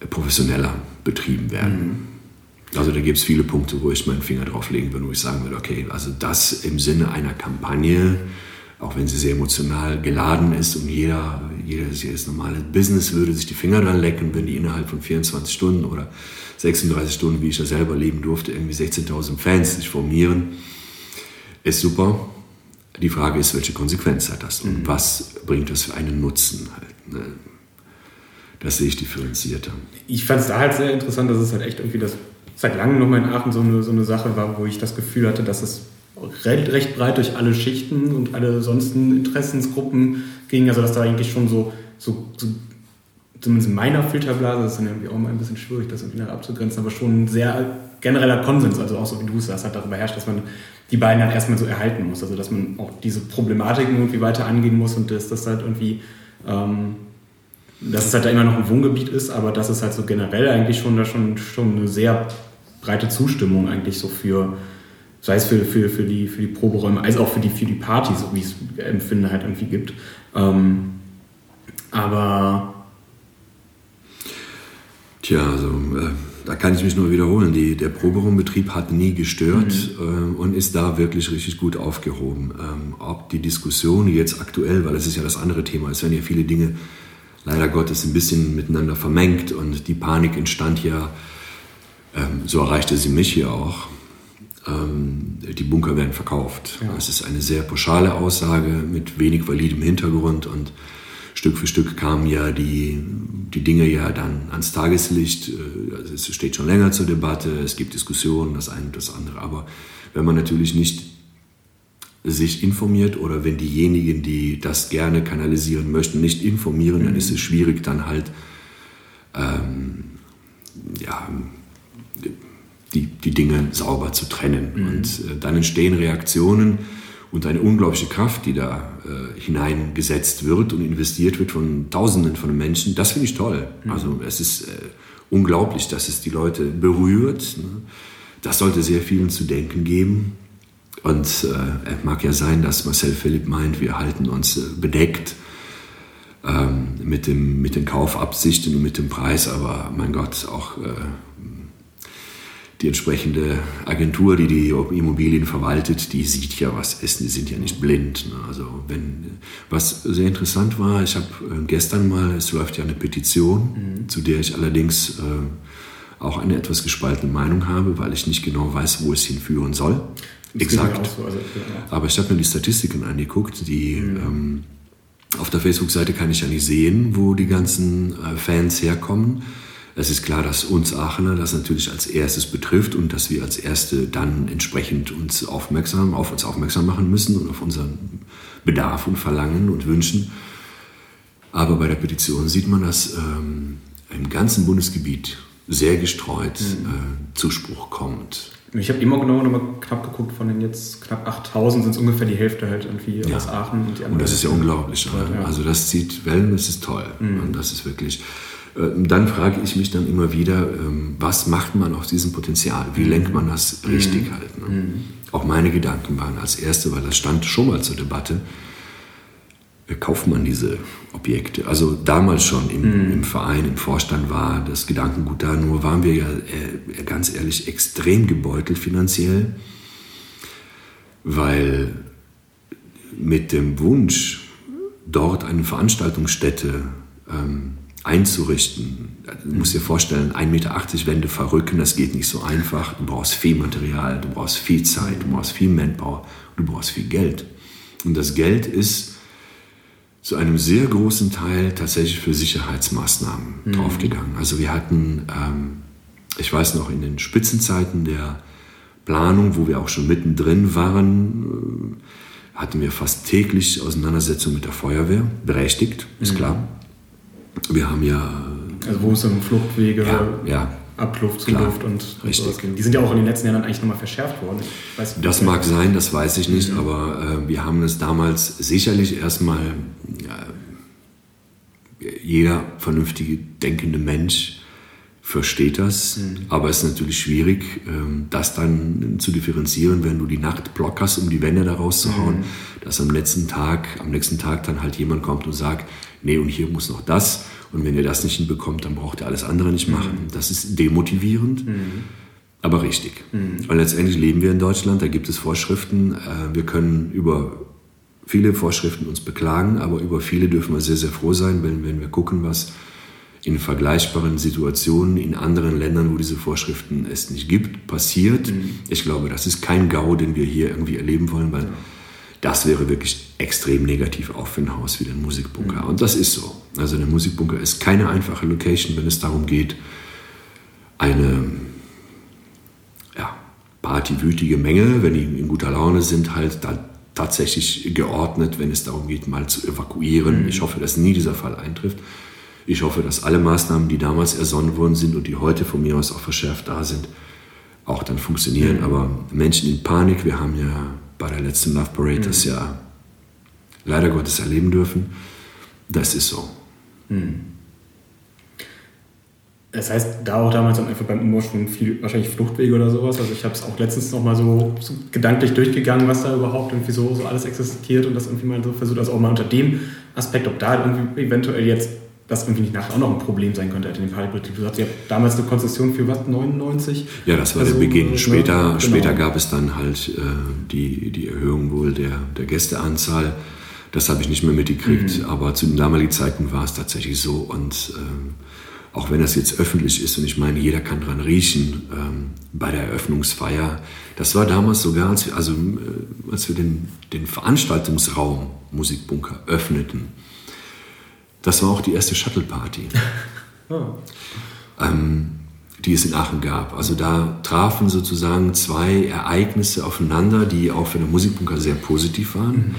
Speaker 2: äh, professioneller betrieben werden. Mhm. Also da gibt es viele Punkte, wo ich meinen Finger drauf legen würde, wo ich sagen würde, okay, also das im Sinne einer Kampagne, auch wenn sie sehr emotional geladen ist und jeder, jedes, jedes normale Business würde sich die Finger dran lecken, wenn die innerhalb von 24 Stunden oder 36 Stunden, wie ich ja selber leben durfte, irgendwie 16.000 Fans sich formieren, ist super. Die Frage ist, welche Konsequenz hat das und mhm. was bringt das für einen Nutzen halt. Ne? Das sehe ich differenzierter.
Speaker 1: Ich fand es da halt sehr interessant, dass es halt echt irgendwie das seit langem nochmal in Aachen so eine, so eine Sache war, wo ich das Gefühl hatte, dass es recht breit durch alle Schichten und alle sonstigen Interessensgruppen ging. Also dass da eigentlich schon so, so, so zumindest in meiner Filterblase, das ist dann irgendwie auch mal ein bisschen schwierig, das irgendwie abzugrenzen, aber schon ein sehr genereller Konsens, also auch so wie du es sagst, hat darüber herrscht, dass man die beiden halt erstmal so erhalten muss. Also dass man auch diese Problematiken irgendwie weiter angehen muss und dass das halt irgendwie ähm, dass es halt da immer noch ein Wohngebiet ist, aber dass es halt so generell eigentlich schon da schon, schon eine sehr breite Zustimmung eigentlich so für, sei es für, für, für, die, für die Proberäume, als auch für die, für die Partys, so wie es Empfinde halt irgendwie gibt. Ähm, aber
Speaker 2: Tja, also äh, da kann ich mich nur wiederholen. Die, der Proberaumbetrieb hat nie gestört mhm. äh, und ist da wirklich richtig gut aufgehoben. Ähm, ob die Diskussion jetzt aktuell, weil das ist ja das andere Thema, es werden ja viele Dinge leider Gottes ein bisschen miteinander vermengt und die Panik entstand ja, ähm, so erreichte sie mich hier auch. Ähm, die Bunker werden verkauft. Ja. Das ist eine sehr pauschale Aussage mit wenig validem Hintergrund und Stück für Stück kamen ja die, die Dinge ja dann ans Tageslicht. Äh, also es steht schon länger zur Debatte, es gibt Diskussionen, das eine und das andere. Aber wenn man natürlich nicht sich informiert oder wenn diejenigen, die das gerne kanalisieren möchten, nicht informieren, dann ist es schwierig, dann halt ähm, ja, die, die Dinge sauber zu trennen. Mhm. Und äh, dann entstehen Reaktionen und eine unglaubliche Kraft, die da äh, hineingesetzt wird und investiert wird von Tausenden von Menschen. Das finde ich toll. Mhm. Also es ist äh, unglaublich, dass es die Leute berührt. Ne? Das sollte sehr vielen zu denken geben. Und äh, mag ja sein, dass Marcel Philipp meint, wir halten uns äh, bedeckt ähm, mit, dem, mit den Kaufabsichten und mit dem Preis, aber mein Gott, auch äh, die entsprechende Agentur, die die Immobilien verwaltet, die sieht ja, was ist. Die sind ja nicht blind. Ne? Also wenn, was sehr interessant war, ich habe äh, gestern mal, es läuft ja eine Petition, mhm. zu der ich allerdings äh, auch eine etwas gespaltene Meinung habe, weil ich nicht genau weiß, wo es hinführen soll. Das Exakt. So, also, ja. Aber ich habe mir die Statistiken angeguckt, die mhm. ähm, auf der Facebook-Seite kann ich ja nicht sehen, wo die ganzen äh, Fans herkommen. Es ist klar, dass uns Aachener das natürlich als erstes betrifft und dass wir als Erste dann entsprechend uns aufmerksam, auf uns aufmerksam machen müssen und auf unseren Bedarf und Verlangen und Wünschen. Aber bei der Petition sieht man, dass ähm, im ganzen Bundesgebiet sehr gestreut mhm. äh, Zuspruch kommt.
Speaker 1: Ich habe immer genau nochmal knapp geguckt, von den jetzt knapp 8000 sind es ungefähr die Hälfte halt irgendwie ja. aus Aachen.
Speaker 2: Und, die und das ist ja unglaublich. Ja. Also das zieht Wellen, das ist toll. Mhm. Und das ist wirklich, dann frage ich mich dann immer wieder, ähm, was macht man aus diesem Potenzial? Wie mhm. lenkt man das richtig mhm. halt? Ne? Mhm. Auch meine Gedanken waren als erste, weil das stand schon mal zur Debatte, äh, kauft man diese Objekte? Also damals schon im, mhm. im, Verein, im Vorstand war das Gedankengut da, nur waren wir ja äh, ganz ehrlich extrem gebeutelt finanziell, weil mit dem Wunsch, dort eine Veranstaltungsstätte ähm, einzurichten. Du musst dir vorstellen, 1,80 Meter Wände verrücken, das geht nicht so einfach. Du brauchst viel Material, du brauchst viel Zeit, du brauchst viel Manpower, du brauchst viel Geld. Und das Geld ist zu einem sehr großen Teil tatsächlich für Sicherheitsmaßnahmen mhm. draufgegangen. Also wir hatten, ähm, ich weiß noch, in den Spitzenzeiten der Planung, wo wir auch schon mittendrin waren, äh, hatten wir fast täglich Auseinandersetzungen mit der Feuerwehr, berechtigt, ist mhm. klar. Wir haben ja.
Speaker 1: Also wo es um Fluchtwege,
Speaker 2: ja, ja,
Speaker 1: Abluft, Zuluft und,
Speaker 2: Richtig. sowas
Speaker 1: Die sind ja auch in den letzten Jahren eigentlich nochmal verschärft worden.
Speaker 2: Weiß, das mag sein, das weiß ich nicht, mhm. aber äh, wir haben es damals sicherlich erstmal, äh, jeder vernünftige, denkende Mensch versteht das, mhm. aber es ist natürlich schwierig, äh, das dann zu differenzieren, wenn du die Nacht blockerst, um die Wände da rauszuhauen, mhm. dass am letzten Tag, am nächsten Tag dann halt jemand kommt und sagt, nee, und hier muss noch das. Und wenn ihr das nicht hinbekommt, dann braucht ihr alles andere nicht machen. Mhm. Das ist demotivierend, mhm. aber richtig. Mhm. Und letztendlich leben wir in Deutschland, da gibt es Vorschriften. Äh, wir können über viele Vorschriften uns beklagen, aber über viele dürfen wir sehr, sehr froh sein, wenn, wenn wir gucken, was in vergleichbaren Situationen in anderen Ländern, wo diese Vorschriften es nicht gibt, passiert. Mhm. Ich glaube, das ist kein GAU, den wir hier irgendwie erleben wollen, weil ja das wäre wirklich extrem negativ auch für ein Haus wie den Musikbunker. Und das ist so. Also der Musikbunker ist keine einfache Location, wenn es darum geht, eine ja, partywütige Menge, wenn die in guter Laune sind, halt da tatsächlich geordnet, wenn es darum geht, mal zu evakuieren. Mhm. Ich hoffe, dass nie dieser Fall eintrifft. Ich hoffe, dass alle Maßnahmen, die damals ersonnen worden sind und die heute von mir aus auch verschärft da sind, auch dann funktionieren. Mhm. Aber Menschen in Panik, wir haben ja bei der letzten Love Parade mhm. das ja leider Gottes erleben dürfen. Das ist so.
Speaker 1: Mhm. Das heißt, da auch damals einfach beim Ursprung viel, wahrscheinlich Fluchtwege oder sowas. Also ich habe es auch letztens nochmal so, so gedanklich durchgegangen, was da überhaupt irgendwie so, so alles existiert und das irgendwie mal so versucht, also auch mal unter dem Aspekt, ob da irgendwie eventuell jetzt das nicht nachher auch noch ein Problem sein könnte in dem Pipebetrieb. Du sagst, ihr habt damals eine Konzession für was, 99?
Speaker 2: Ja, das war also, der Beginn. Später, ne? genau. später gab es dann halt äh, die, die Erhöhung wohl der, der Gästeanzahl. Das habe ich nicht mehr mitgekriegt, mhm. aber zu den damaligen Zeiten war es tatsächlich so und ähm, auch wenn das jetzt öffentlich ist und ich meine, jeder kann dran riechen ähm, bei der Eröffnungsfeier. Das war damals sogar, als wir, also, äh, als wir den, den Veranstaltungsraum Musikbunker öffneten. Das war auch die erste Shuttle-Party, oh. ähm, die es in Aachen gab. Also da trafen sozusagen zwei Ereignisse aufeinander, die auch für den Musikbunker sehr positiv waren. Mhm.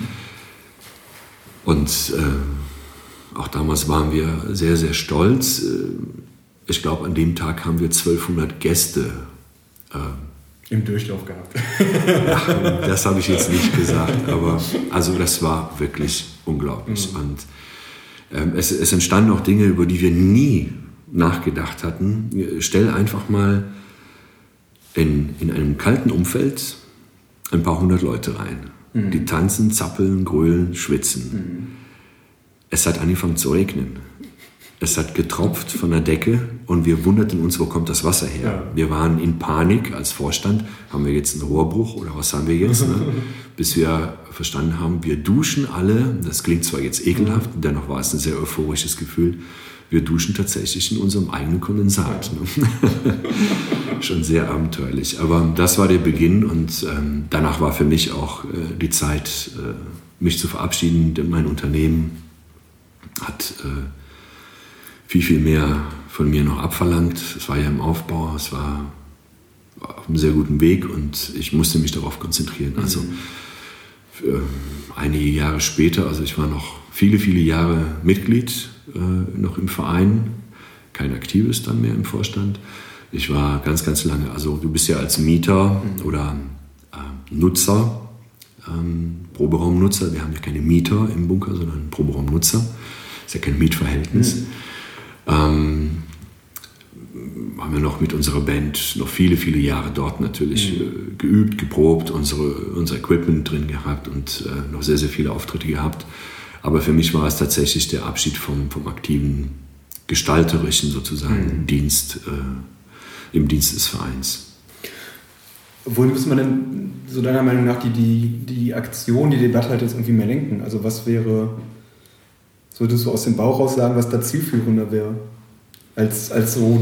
Speaker 2: Und äh, auch damals waren wir sehr, sehr stolz. Äh, ich glaube, an dem Tag haben wir 1200 Gäste.
Speaker 1: Äh, Im Durchlauf gehabt.
Speaker 2: ja, das habe ich jetzt nicht gesagt, aber also das war wirklich unglaublich. Mhm. Und es, es entstanden auch Dinge, über die wir nie nachgedacht hatten. Stell einfach mal in, in einem kalten Umfeld ein paar hundert Leute rein. Mhm. Die tanzen, zappeln, grölen, schwitzen. Mhm. Es hat angefangen zu regnen. Es hat getropft von der Decke und wir wunderten uns, wo kommt das Wasser her? Ja. Wir waren in Panik als Vorstand. Haben wir jetzt einen Rohrbruch oder was haben wir jetzt? Ne? Bis wir verstanden haben, wir duschen alle. Das klingt zwar jetzt ekelhaft, mhm. dennoch war es ein sehr euphorisches Gefühl. Wir duschen tatsächlich in unserem eigenen Kondensat. Ne? Schon sehr abenteuerlich. Aber das war der Beginn und ähm, danach war für mich auch äh, die Zeit, äh, mich zu verabschieden. Denn mein Unternehmen hat äh, viel, viel mehr von mir noch abverlangt. Es war ja im Aufbau, es war auf einem sehr guten Weg und ich musste mich darauf konzentrieren. Mhm. Also äh, einige Jahre später, also ich war noch viele, viele Jahre Mitglied äh, noch im Verein, kein aktives dann mehr im Vorstand. Ich war ganz, ganz lange, also du bist ja als Mieter mhm. oder äh, Nutzer, ähm, Proberaumnutzer, wir haben ja keine Mieter im Bunker, sondern Proberaumnutzer ist ja kein Mietverhältnis. Mhm. Ähm, haben wir noch mit unserer Band noch viele, viele Jahre dort natürlich mhm. äh, geübt, geprobt, unsere, unser Equipment drin gehabt und äh, noch sehr, sehr viele Auftritte gehabt. Aber für mich war es tatsächlich der Abschied vom, vom aktiven, gestalterischen sozusagen mhm. Dienst äh, im Dienst des Vereins.
Speaker 1: Wohin müssen wir denn so deiner Meinung nach die, die, die Aktion, die Debatte halt jetzt irgendwie mehr lenken? Also was wäre Würdest du aus dem Bauch raus sagen, was da zielführender wäre? Als, als so,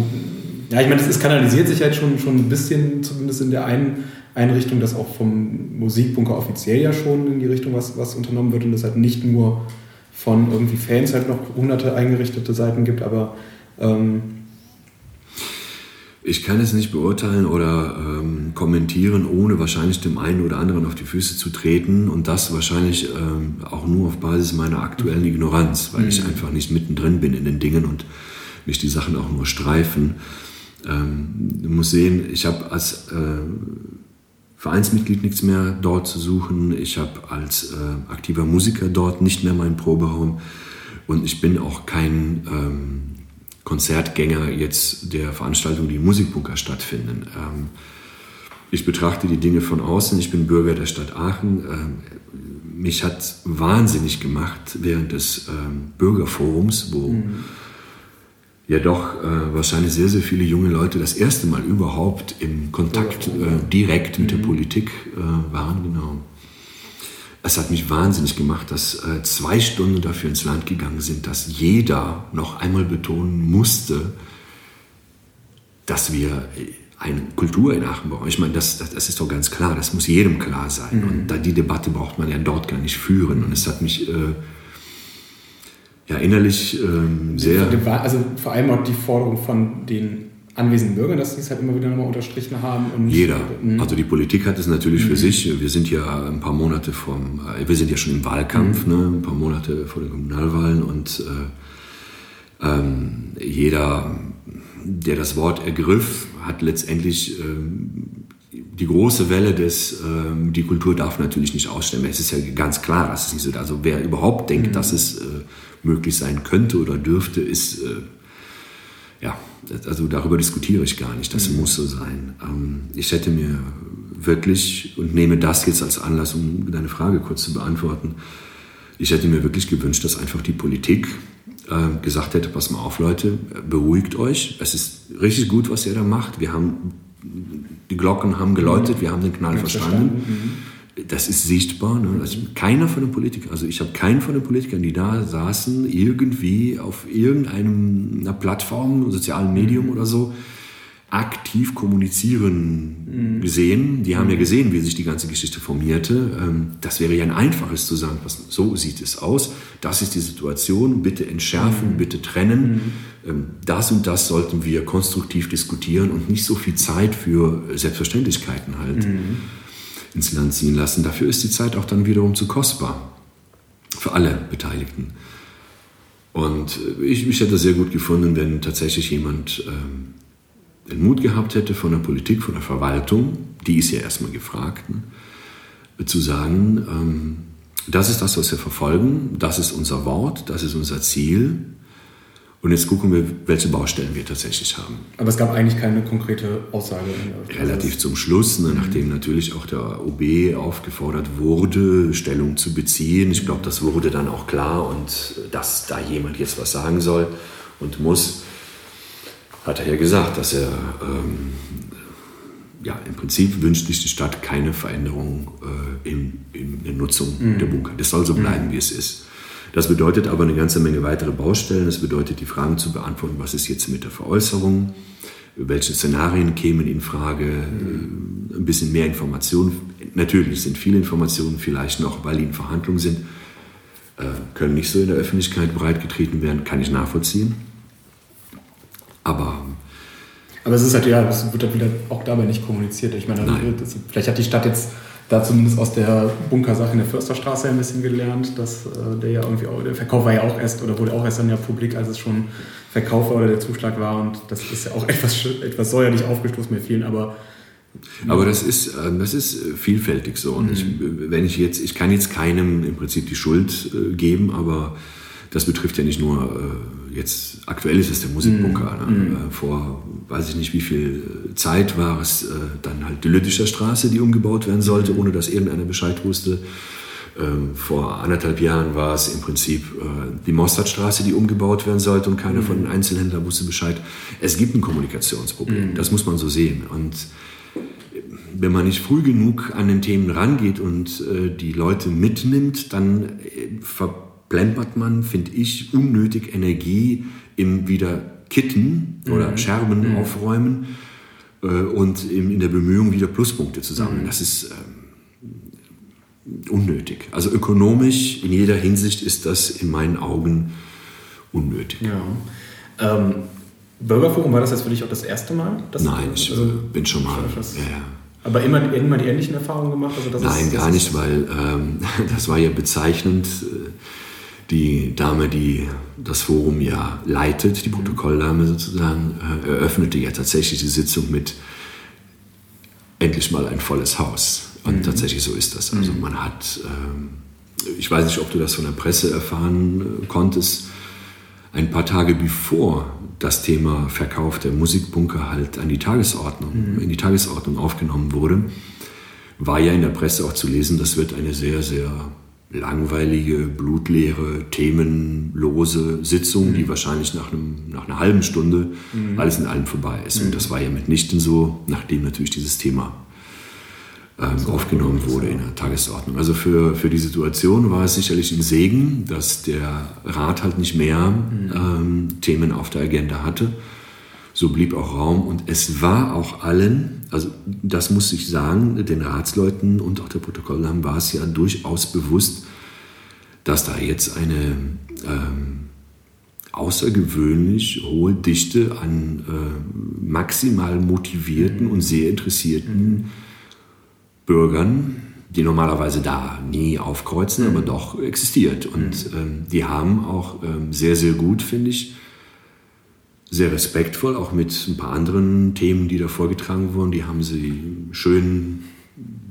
Speaker 1: ja, ich meine, es kanalisiert sich halt schon, schon ein bisschen, zumindest in der einen Einrichtung, dass auch vom Musikbunker offiziell ja schon in die Richtung was, was unternommen wird und es halt nicht nur von irgendwie Fans halt noch hunderte eingerichtete Seiten gibt, aber ähm,
Speaker 2: ich kann es nicht beurteilen oder ähm, kommentieren, ohne wahrscheinlich dem einen oder anderen auf die Füße zu treten und das wahrscheinlich ähm, auch nur auf Basis meiner aktuellen Ignoranz, weil mhm. ich einfach nicht mittendrin bin in den Dingen und mich die Sachen auch nur streifen. Ähm, du musst sehen, ich habe als äh, Vereinsmitglied nichts mehr dort zu suchen. Ich habe als äh, aktiver Musiker dort nicht mehr meinen Proberaum und ich bin auch kein ähm, Konzertgänger jetzt der Veranstaltungen, die im Musikbunker stattfinden. Ähm, ich betrachte die Dinge von außen. Ich bin Bürger der Stadt Aachen. Ähm, mich hat wahnsinnig gemacht während des ähm, Bürgerforums, wo mhm. ja doch äh, wahrscheinlich sehr, sehr viele junge Leute das erste Mal überhaupt im Kontakt äh, direkt mit mhm. der Politik äh, waren. Genau es hat mich wahnsinnig gemacht, dass äh, zwei Stunden dafür ins Land gegangen sind, dass jeder noch einmal betonen musste, dass wir äh, eine Kultur in Aachen brauchen. Ich meine, das, das, das, ist doch ganz klar, das muss jedem klar sein. Mhm. Und da, die Debatte braucht man ja dort gar nicht führen. Und es hat mich äh, ja innerlich äh, sehr...
Speaker 1: Also vor allem auch die Forderung von den anwesenden Bürger, dass sie es halt immer wieder nochmal unterstrichen haben.
Speaker 2: Und Jeder. Mhm. Also die Politik hat es natürlich für mhm. sich. Wir sind ja ein paar Monate vom, äh, wir sind ja schon im Wahlkampf, mhm. ne, ein paar Monate vor den Kommunalwahlen und äh, ähm, jeder, der das Wort ergriff, hat letztendlich ähm, die große Welle des, ähm, die Kultur darf natürlich nicht ausstellen. Es ist ja ganz klar, dass es nicht so Also wer überhaupt denkt, mhm. dass es äh, möglich sein könnte oder dürfte, ist äh, ja, also darüber diskutiere ich gar nicht. Das mhm. muss so sein. Ähm, ich hätte mir wirklich und nehme das jetzt als Anlass, um deine Frage kurz zu beantworten. Ich hätte mir wirklich gewünscht, dass einfach die Politik äh, gesagt hätte, pass mal auf Leute, beruhigt euch. Es ist richtig gut, was ihr da macht. Wir haben, die Glocken haben geläutet, wir haben den Knall verstanden. verstanden. Mhm. Das ist sichtbar. Ne? Also keiner von den Politikern, also ich habe keinen von den Politikern, die da saßen, irgendwie auf irgendeiner Plattform, sozialen Medium mhm. oder so, aktiv kommunizieren mhm. gesehen. Die haben ja mhm. gesehen, wie sich die ganze Geschichte formierte. Ähm, das wäre ja ein einfaches zu sagen, was, so sieht es aus, das ist die Situation, bitte entschärfen, mhm. bitte trennen. Mhm. Ähm, das und das sollten wir konstruktiv diskutieren und nicht so viel Zeit für Selbstverständlichkeiten halt mhm. Ins Land ziehen lassen. Dafür ist die Zeit auch dann wiederum zu kostbar für alle Beteiligten. Und äh, ich, ich hätte sehr gut gefunden, wenn tatsächlich jemand ähm, den Mut gehabt hätte, von der Politik, von der Verwaltung, die ist ja erstmal gefragt, ne, zu sagen, ähm, das ist das, was wir verfolgen, das ist unser Wort, das ist unser Ziel. Und jetzt gucken wir, welche Baustellen wir tatsächlich haben.
Speaker 1: Aber es gab eigentlich keine konkrete Aussage.
Speaker 2: Relativ zum Schluss, ne, nachdem natürlich auch der OB aufgefordert wurde, Stellung zu beziehen. Ich glaube, das wurde dann auch klar und dass da jemand jetzt was sagen soll und muss hat er ja gesagt, dass er ähm, ja, im Prinzip wünscht sich die Stadt keine Veränderung äh, in, in, der Nutzung mhm. der Bunker. Das soll so mhm. bleiben, mhm. wie es ist. Das bedeutet aber eine ganze Menge weitere Baustellen. Das bedeutet, die Fragen zu beantworten, was ist jetzt mit der Veräußerung, welche Szenarien kämen in Frage, mhm. ein bisschen mehr Informationen. Natürlich sind viele Informationen vielleicht noch, weil die in Verhandlungen sind, äh, können nicht so in der Öffentlichkeit breitgetreten werden, kann ich nachvollziehen. Aber
Speaker 1: aber es ist halt, ja, es wird halt wieder auch dabei nicht kommuniziert. Ich meine, das, vielleicht hat die Stadt jetzt da zumindest aus der Bunkersache in der Försterstraße ein bisschen gelernt, dass äh, der ja irgendwie auch, der Verkauf war ja auch erst oder wurde auch erst dann ja publik, als es schon Verkauf war oder der Zuschlag war und das ist ja auch etwas, etwas säuerlich aufgestoßen bei vielen, aber
Speaker 2: aber das ist, äh, das ist vielfältig so. Und ich, mhm. wenn ich jetzt, ich kann jetzt keinem im Prinzip die Schuld äh, geben, aber das betrifft ja nicht nur jetzt aktuell ist es der Musikbunker. Mm. Ne? Mm. Vor weiß ich nicht wie viel Zeit war es äh, dann halt die Lüttischer Straße, die umgebaut werden sollte, mm. ohne dass irgendeiner Bescheid wusste. Ähm, vor anderthalb Jahren war es im Prinzip äh, die Mostardstraße, die umgebaut werden sollte und keiner mm. von den Einzelhändlern wusste Bescheid. Es gibt ein Kommunikationsproblem, mm. das muss man so sehen. Und wenn man nicht früh genug an den Themen rangeht und äh, die Leute mitnimmt, dann äh, plempert man, finde ich, unnötig Energie im wieder Kitten oder mhm. Scherben mhm. aufräumen äh, und in, in, der Bemühung wieder Pluspunkte zu sammeln. Mhm. Das ist ähm, unnötig. Also ökonomisch in jeder Hinsicht ist das in meinen Augen unnötig.
Speaker 1: Ja. Ähm, Bürgerforum, war das jetzt für dich auch das erste Mal?
Speaker 2: Nein, ich also, bin schon mal.
Speaker 1: Ja, ja. Aber immer, immer die ähnlichen Erfahrungen gemacht?
Speaker 2: Also Nein, ist, gar nicht, weil ähm, das war ja bezeichnend. Äh, die Dame, die das Forum ja leitet, die Protokolldame sozusagen, äh, eröffnete ja tatsächlich die Sitzung mit endlich mal ein volles Haus. Und mhm. tatsächlich so ist das. Also mhm. man hat, äh, ich weiß nicht, ob du das von der Presse erfahren äh, konntest, ein paar Tage bevor das Thema Verkauf der Musikbunker halt an die Tagesordnung, mhm. in die Tagesordnung aufgenommen wurde, war ja in der Presse auch zu lesen, das wird eine sehr, sehr langweilige, blutleere, themenlose Sitzung, mhm. die wahrscheinlich nach, einem, nach einer halben Stunde mhm. alles in allem vorbei ist. Mhm. Und das war ja mitnichten so, nachdem natürlich dieses Thema ähm, so aufgenommen wurde in der Tagesordnung. Also für, für die Situation war es sicherlich ein Segen, dass der Rat halt nicht mehr mhm. ähm, Themen auf der Agenda hatte. So blieb auch Raum und es war auch allen, also das muss ich sagen, den Ratsleuten und auch der Protokolldame war es ja durchaus bewusst, dass da jetzt eine ähm, außergewöhnlich hohe Dichte an äh, maximal motivierten und sehr interessierten Bürgern, die normalerweise da nie aufkreuzen, mhm. aber doch existiert. Und ähm, die haben auch ähm, sehr, sehr gut, finde ich, sehr respektvoll, auch mit ein paar anderen Themen, die da vorgetragen wurden. Die haben sie schön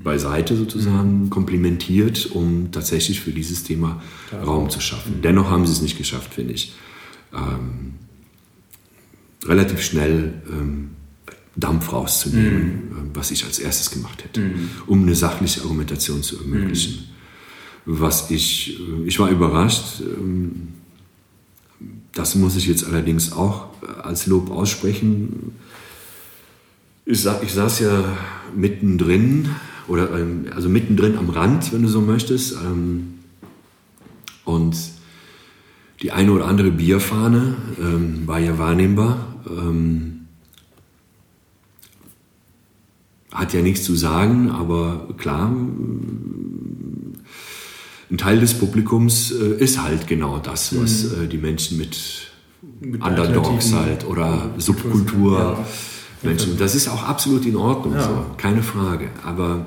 Speaker 2: beiseite sozusagen mhm. komplimentiert, um tatsächlich für dieses Thema ja. Raum zu schaffen. Mhm. Dennoch haben sie es nicht geschafft, finde ich. Ähm, relativ schnell ähm, Dampf rauszunehmen, mhm. äh, was ich als erstes gemacht hätte, mhm. um eine sachliche Argumentation zu ermöglichen. Mhm. Was ich, äh, ich war überrascht, ähm, das muss ich jetzt allerdings auch äh, als Lob aussprechen. Ich, sa ich saß ja mittendrin, oder ähm, also mittendrin am Rand, wenn du so möchtest. Ähm, und die eine oder andere Bierfahne ähm, war ja wahrnehmbar. Ähm, hat ja nichts zu sagen, aber klar, ein Teil des Publikums äh, ist halt genau das, was mhm. äh, die Menschen mit, mit Underdogs halt oder Subkultur. Ja. Menschen, das ist auch absolut in Ordnung, ja. so, keine Frage. Aber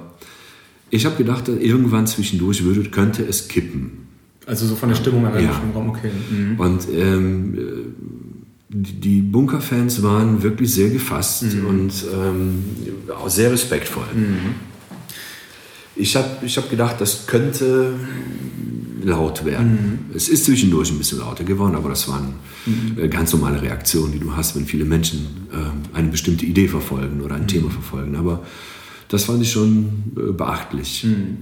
Speaker 2: ich habe gedacht, irgendwann zwischendurch würde, könnte es kippen.
Speaker 1: Also so von der Stimmung an
Speaker 2: ja. im Raum, okay. Mhm. Und ähm, die Bunkerfans waren wirklich sehr gefasst mhm. und ähm, auch sehr respektvoll. Mhm. Ich habe ich hab gedacht, das könnte laut werden. Mhm. Es ist zwischendurch ein bisschen lauter geworden, aber das waren mhm. äh, ganz normale Reaktionen, die du hast, wenn viele Menschen äh, eine bestimmte Idee verfolgen oder ein mhm. Thema verfolgen. Aber das fand ich schon äh, beachtlich.
Speaker 1: Mhm.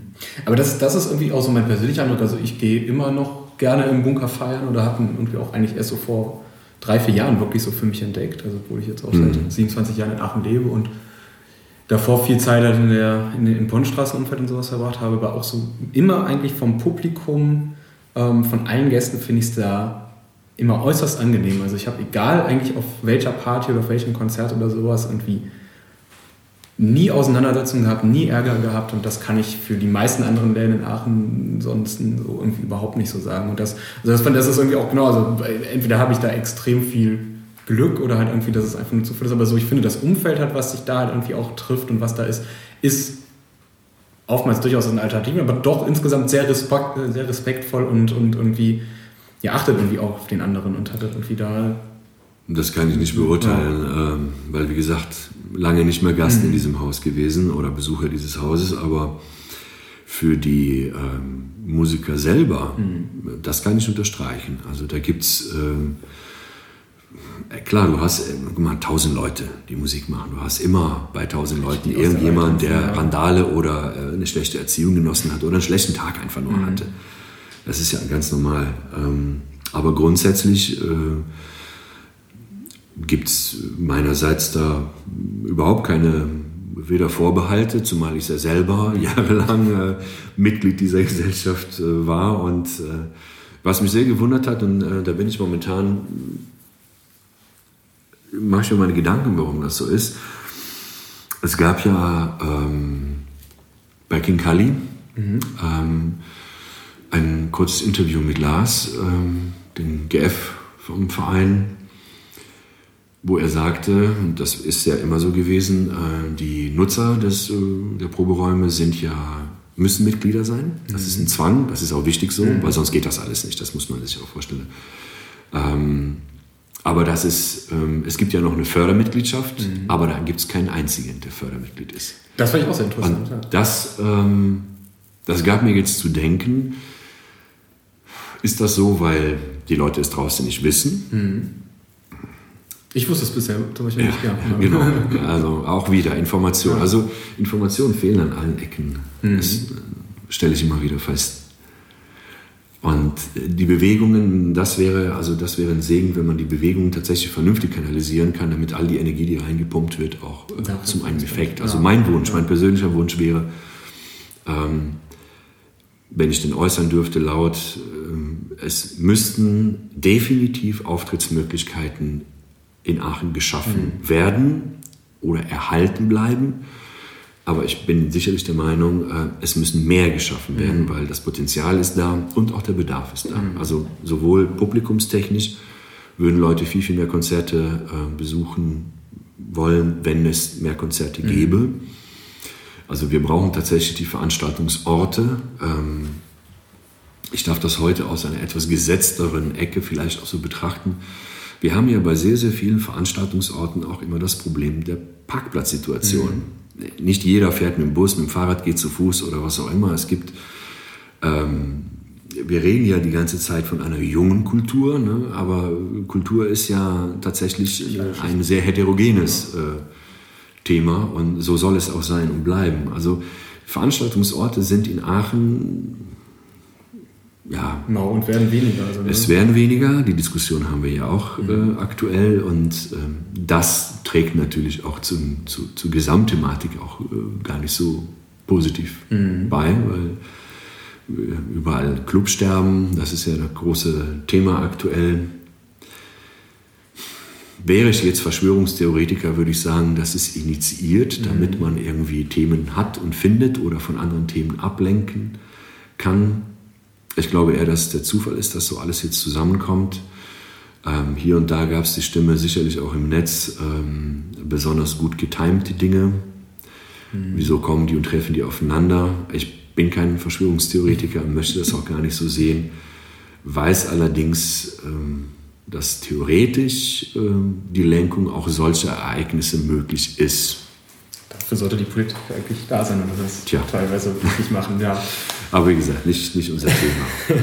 Speaker 1: Aber das, das ist irgendwie auch so mein persönlicher Eindruck. Also ich gehe immer noch gerne im Bunker feiern oder habe irgendwie auch eigentlich erst so vor drei, vier Jahren wirklich so für mich entdeckt. Also obwohl ich jetzt auch mhm. seit 27 Jahren in Aachen lebe und davor viel Zeit halt in der in, in Bonstraßenumfeld und sowas verbracht habe, war auch so immer eigentlich vom Publikum, ähm, von allen Gästen finde ich es da immer äußerst angenehm. Also ich habe egal eigentlich auf welcher Party oder auf welchem Konzert oder sowas irgendwie nie Auseinandersetzungen gehabt, nie Ärger gehabt und das kann ich für die meisten anderen Läden in Aachen sonst so irgendwie überhaupt nicht so sagen. Und das, also das, das ist irgendwie auch genau, also entweder habe ich da extrem viel Glück oder halt irgendwie, dass es einfach nur Zufall ist, aber so, ich finde, das Umfeld hat, was sich da halt irgendwie auch trifft und was da ist, ist oftmals durchaus ein Alternative, aber doch insgesamt sehr, respekt, sehr respektvoll und, und irgendwie, ja, achtet irgendwie auch auf den anderen und hat irgendwie da
Speaker 2: das kann ich nicht beurteilen, ja. ähm, weil wie gesagt, lange nicht mehr Gast mhm. in diesem Haus gewesen oder Besucher dieses Hauses, aber für die ähm, Musiker selber, mhm. das kann ich unterstreichen. Also da gibt es, ähm, äh, klar, du hast immer äh, tausend Leute, die Musik machen. Du hast immer bei tausend Leuten irgendjemand, der Randale oder äh, eine schlechte Erziehung genossen hat oder einen schlechten Tag einfach nur mhm. hatte. Das ist ja ganz normal. Ähm, aber grundsätzlich äh, gibt es meinerseits da überhaupt keine weder Vorbehalte, zumal ich ja selber jahrelang äh, Mitglied dieser Gesellschaft äh, war. Und äh, was mich sehr gewundert hat, und äh, da bin ich momentan, mache ich mir meine Gedanken, warum das so ist. Es gab ja ähm, bei King Kali mhm. ähm, ein kurzes Interview mit Lars, ähm, den GF vom Verein, wo er sagte, und das ist ja immer so gewesen, äh, die Nutzer des, äh, der Proberäume sind ja, müssen Mitglieder sein. Das mhm. ist ein Zwang, das ist auch wichtig so, mhm. weil sonst geht das alles nicht, das muss man sich auch vorstellen. Ähm, aber das ist, ähm, es gibt ja noch eine Fördermitgliedschaft, mhm. aber da gibt es keinen einzigen, der Fördermitglied ist.
Speaker 1: Das fand ich auch sehr interessant.
Speaker 2: Und das, ähm, das gab mir jetzt zu denken, ist das so, weil die Leute es draußen nicht wissen? Mhm
Speaker 1: ich wusste es bisher zum Beispiel
Speaker 2: ja, nicht. Ja, genau. Also auch wieder Informationen. Also Informationen fehlen an allen Ecken. Mhm. Das äh, stelle ich immer wieder fest. Und äh, die Bewegungen, das wäre, also das wäre ein Segen, wenn man die Bewegungen tatsächlich vernünftig kanalisieren kann, damit all die Energie, die reingepumpt wird, auch äh, zum einen Effekt. Also mein Wunsch, mein persönlicher Wunsch wäre, ähm, wenn ich den äußern dürfte, laut, äh, es müssten definitiv Auftrittsmöglichkeiten in Aachen geschaffen mhm. werden oder erhalten bleiben. Aber ich bin sicherlich der Meinung, äh, es müssen mehr geschaffen werden, mhm. weil das Potenzial ist da und auch der Bedarf ist da. Mhm. Also sowohl publikumstechnisch würden Leute viel, viel mehr Konzerte äh, besuchen wollen, wenn es mehr Konzerte mhm. gäbe. Also wir brauchen tatsächlich die Veranstaltungsorte. Ähm, ich darf das heute aus einer etwas gesetzteren Ecke vielleicht auch so betrachten. Wir haben ja bei sehr, sehr vielen Veranstaltungsorten auch immer das Problem der Parkplatzsituation. Nicht jeder fährt mit dem Bus, mit dem Fahrrad, geht zu Fuß oder was auch immer. Es gibt ähm, wir reden ja die ganze Zeit von einer jungen Kultur, ne? aber Kultur ist ja tatsächlich ein sehr heterogenes äh, Thema und so soll es auch sein und bleiben. Also Veranstaltungsorte sind in Aachen ja.
Speaker 1: Genau, und werden weniger.
Speaker 2: Also, ne? Es werden weniger, die Diskussion haben wir ja auch mhm. äh, aktuell und ähm, das trägt natürlich auch zum, zu, zur Gesamtthematik auch äh, gar nicht so positiv mhm. bei, weil äh, überall Clubsterben, das ist ja das große Thema aktuell. Wäre ich jetzt Verschwörungstheoretiker, würde ich sagen, das ist initiiert, damit mhm. man irgendwie Themen hat und findet oder von anderen Themen ablenken kann. Ich glaube eher, dass der Zufall ist, dass so alles jetzt zusammenkommt. Ähm, hier und da gab es die Stimme sicherlich auch im Netz, ähm, besonders gut getimte Dinge. Mhm. Wieso kommen die und treffen die aufeinander? Ich bin kein Verschwörungstheoretiker und möchte das auch gar nicht so sehen. Weiß allerdings, ähm, dass theoretisch ähm, die Lenkung auch solcher Ereignisse möglich ist.
Speaker 1: Dafür sollte die Politik eigentlich da sein und das Tja. teilweise wirklich machen, ja.
Speaker 2: Aber wie gesagt, nicht, nicht unser Thema.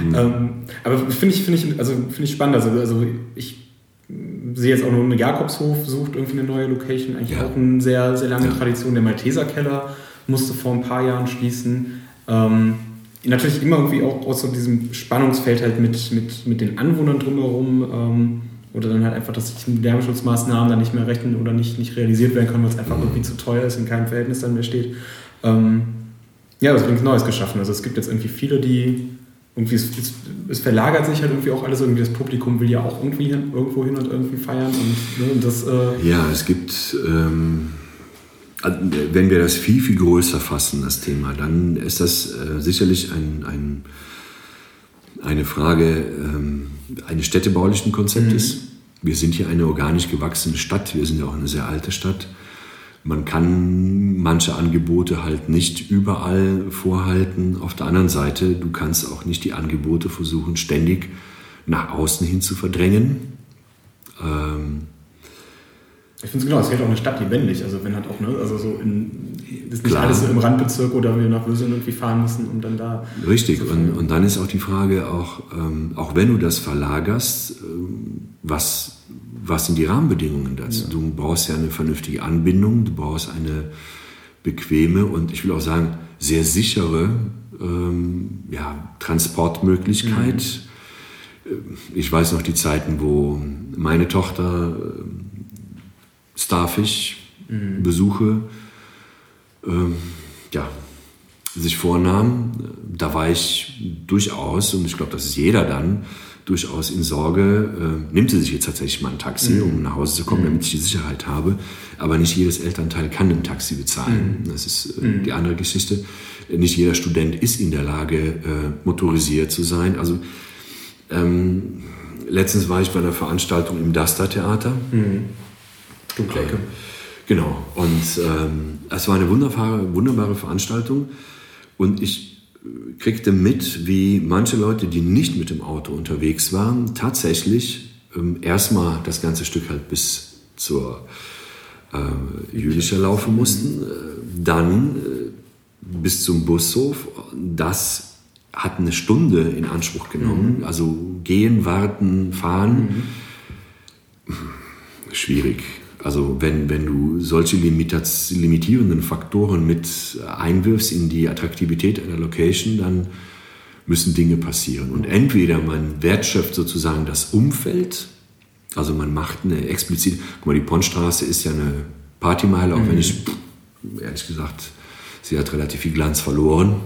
Speaker 1: mhm. ähm, aber finde ich, find ich, also find ich spannend. Also, also ich sehe jetzt auch nur Jakobshof sucht irgendwie eine neue Location. Eigentlich ja. auch eine sehr, sehr lange ja. Tradition. Der Malteserkeller musste vor ein paar Jahren schließen. Ähm, natürlich immer irgendwie auch aus so diesem Spannungsfeld halt mit, mit, mit den Anwohnern drumherum. Ähm, oder dann halt einfach, dass sich Wärmeschutzmaßnahmen dann nicht mehr rechnen oder nicht, nicht realisiert werden können, weil es einfach mhm. irgendwie zu teuer ist, in keinem Verhältnis dann mehr steht. Ähm, ja, das wird Neues geschaffen. Also es gibt jetzt irgendwie viele, die irgendwie, es, es, verlagert sich halt irgendwie auch alles, irgendwie das Publikum will ja auch irgendwie hin, irgendwo hin und irgendwie feiern und, ne, und das... Äh
Speaker 2: ja, es gibt... Ähm wenn wir das viel, viel größer fassen, das Thema, dann ist das äh, sicherlich ein, ein, eine Frage ähm, eines städtebaulichen Konzeptes. Mhm. Wir sind hier eine organisch gewachsene Stadt, wir sind ja auch eine sehr alte Stadt. Man kann manche Angebote halt nicht überall vorhalten. Auf der anderen Seite, du kannst auch nicht die Angebote versuchen, ständig nach außen hin zu verdrängen. Ähm,
Speaker 1: ich finde es genau, es hält auch eine Stadt lebendig. Also wenn halt auch, ne, also so in, das ist nicht Klar. alles so im Randbezirk oder wir nach Würselen irgendwie fahren müssen, um dann da.
Speaker 2: Richtig, und, und dann ist auch die Frage, auch, ähm, auch wenn du das verlagerst, ähm, was, was sind die Rahmenbedingungen dazu? Ja. Du brauchst ja eine vernünftige Anbindung, du brauchst eine bequeme und ich will auch sagen, sehr sichere ähm, ja, Transportmöglichkeit. Mhm. Ich weiß noch die Zeiten, wo meine Tochter Starfish-Besuche ähm, ja, sich vornahm, da war ich durchaus, und ich glaube, das ist jeder dann, durchaus in Sorge, äh, nimmt sie sich jetzt tatsächlich mal ein Taxi, mhm. um nach Hause zu kommen, mhm. damit ich die Sicherheit habe. Aber nicht jedes Elternteil kann ein Taxi bezahlen. Mhm. Das ist äh, mhm. die andere Geschichte. Nicht jeder Student ist in der Lage, äh, motorisiert zu sein. Also ähm, letztens war ich bei einer Veranstaltung im Duster Theater. Mhm.
Speaker 1: Dunkle Ecke.
Speaker 2: Genau. Und ähm, es war eine wunderbare, wunderbare Veranstaltung. Und ich äh, kriegte mit, wie manche Leute, die nicht mit dem Auto unterwegs waren, tatsächlich ähm, erstmal das ganze Stück halt bis zur äh, Jüdischer laufen mussten, äh, dann äh, bis zum Bushof. Das hat eine Stunde in Anspruch genommen. Mhm. Also gehen, warten, fahren. Mhm. Schwierig. Also wenn, wenn du solche limitierenden Faktoren mit einwirfst in die Attraktivität einer Location, dann müssen Dinge passieren. Und entweder man wertschöpft sozusagen das Umfeld, also man macht eine explizite, guck mal, die Ponnstraße ist ja eine Partymeile, auch mhm. wenn ich, ehrlich gesagt, sie hat relativ viel Glanz verloren.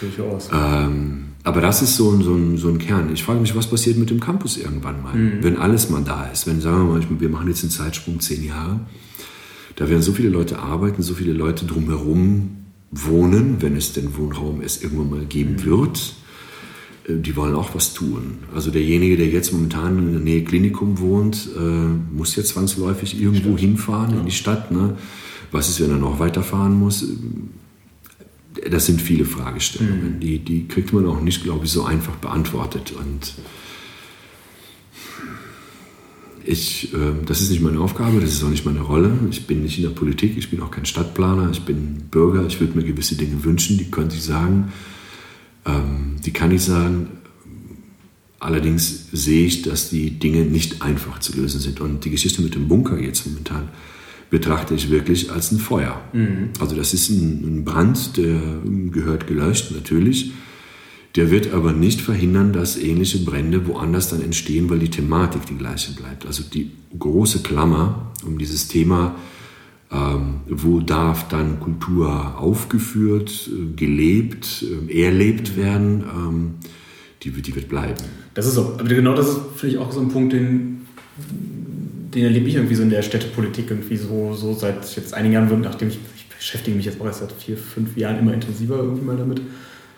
Speaker 1: Durchaus.
Speaker 2: Ähm, aber das ist so ein, so, ein, so ein Kern. Ich frage mich, was passiert mit dem Campus irgendwann mal, mhm. wenn alles mal da ist. Wenn, sagen wir mal, wir machen jetzt einen Zeitsprung zehn Jahre, da werden so viele Leute arbeiten, so viele Leute drumherum wohnen, wenn es den Wohnraum es irgendwann mal geben mhm. wird. Äh, die wollen auch was tun. Also derjenige, der jetzt momentan in der Nähe Klinikum wohnt, äh, muss jetzt zwangsläufig irgendwo Stadt. hinfahren ja. in die Stadt. Ne? Was ist, wenn er noch weiterfahren muss? Das sind viele Fragestellungen. Mhm. Die, die kriegt man auch nicht, glaube ich, so einfach beantwortet. Und ich, äh, das ist nicht meine Aufgabe, das ist auch nicht meine Rolle. Ich bin nicht in der Politik, ich bin auch kein Stadtplaner, ich bin Bürger. Ich würde mir gewisse Dinge wünschen, die könnte ich sagen. Ähm, die kann ich sagen. Allerdings sehe ich, dass die Dinge nicht einfach zu lösen sind. Und die Geschichte mit dem Bunker jetzt momentan betrachte ich wirklich als ein Feuer. Mhm. Also das ist ein, ein Brand, der gehört gelöscht, natürlich. Der wird aber nicht verhindern, dass ähnliche Brände woanders dann entstehen, weil die Thematik die gleiche bleibt. Also die große Klammer um dieses Thema, ähm, wo darf dann Kultur aufgeführt, äh, gelebt, äh, erlebt werden, ähm, die, die wird bleiben.
Speaker 1: Das ist so, genau das ist vielleicht auch so ein Punkt, den, den erlebe ich irgendwie so in der Städtepolitik irgendwie so, so seit jetzt einigen Jahren, nachdem ich, ich beschäftige mich jetzt auch erst seit vier, fünf Jahren immer intensiver irgendwie mal damit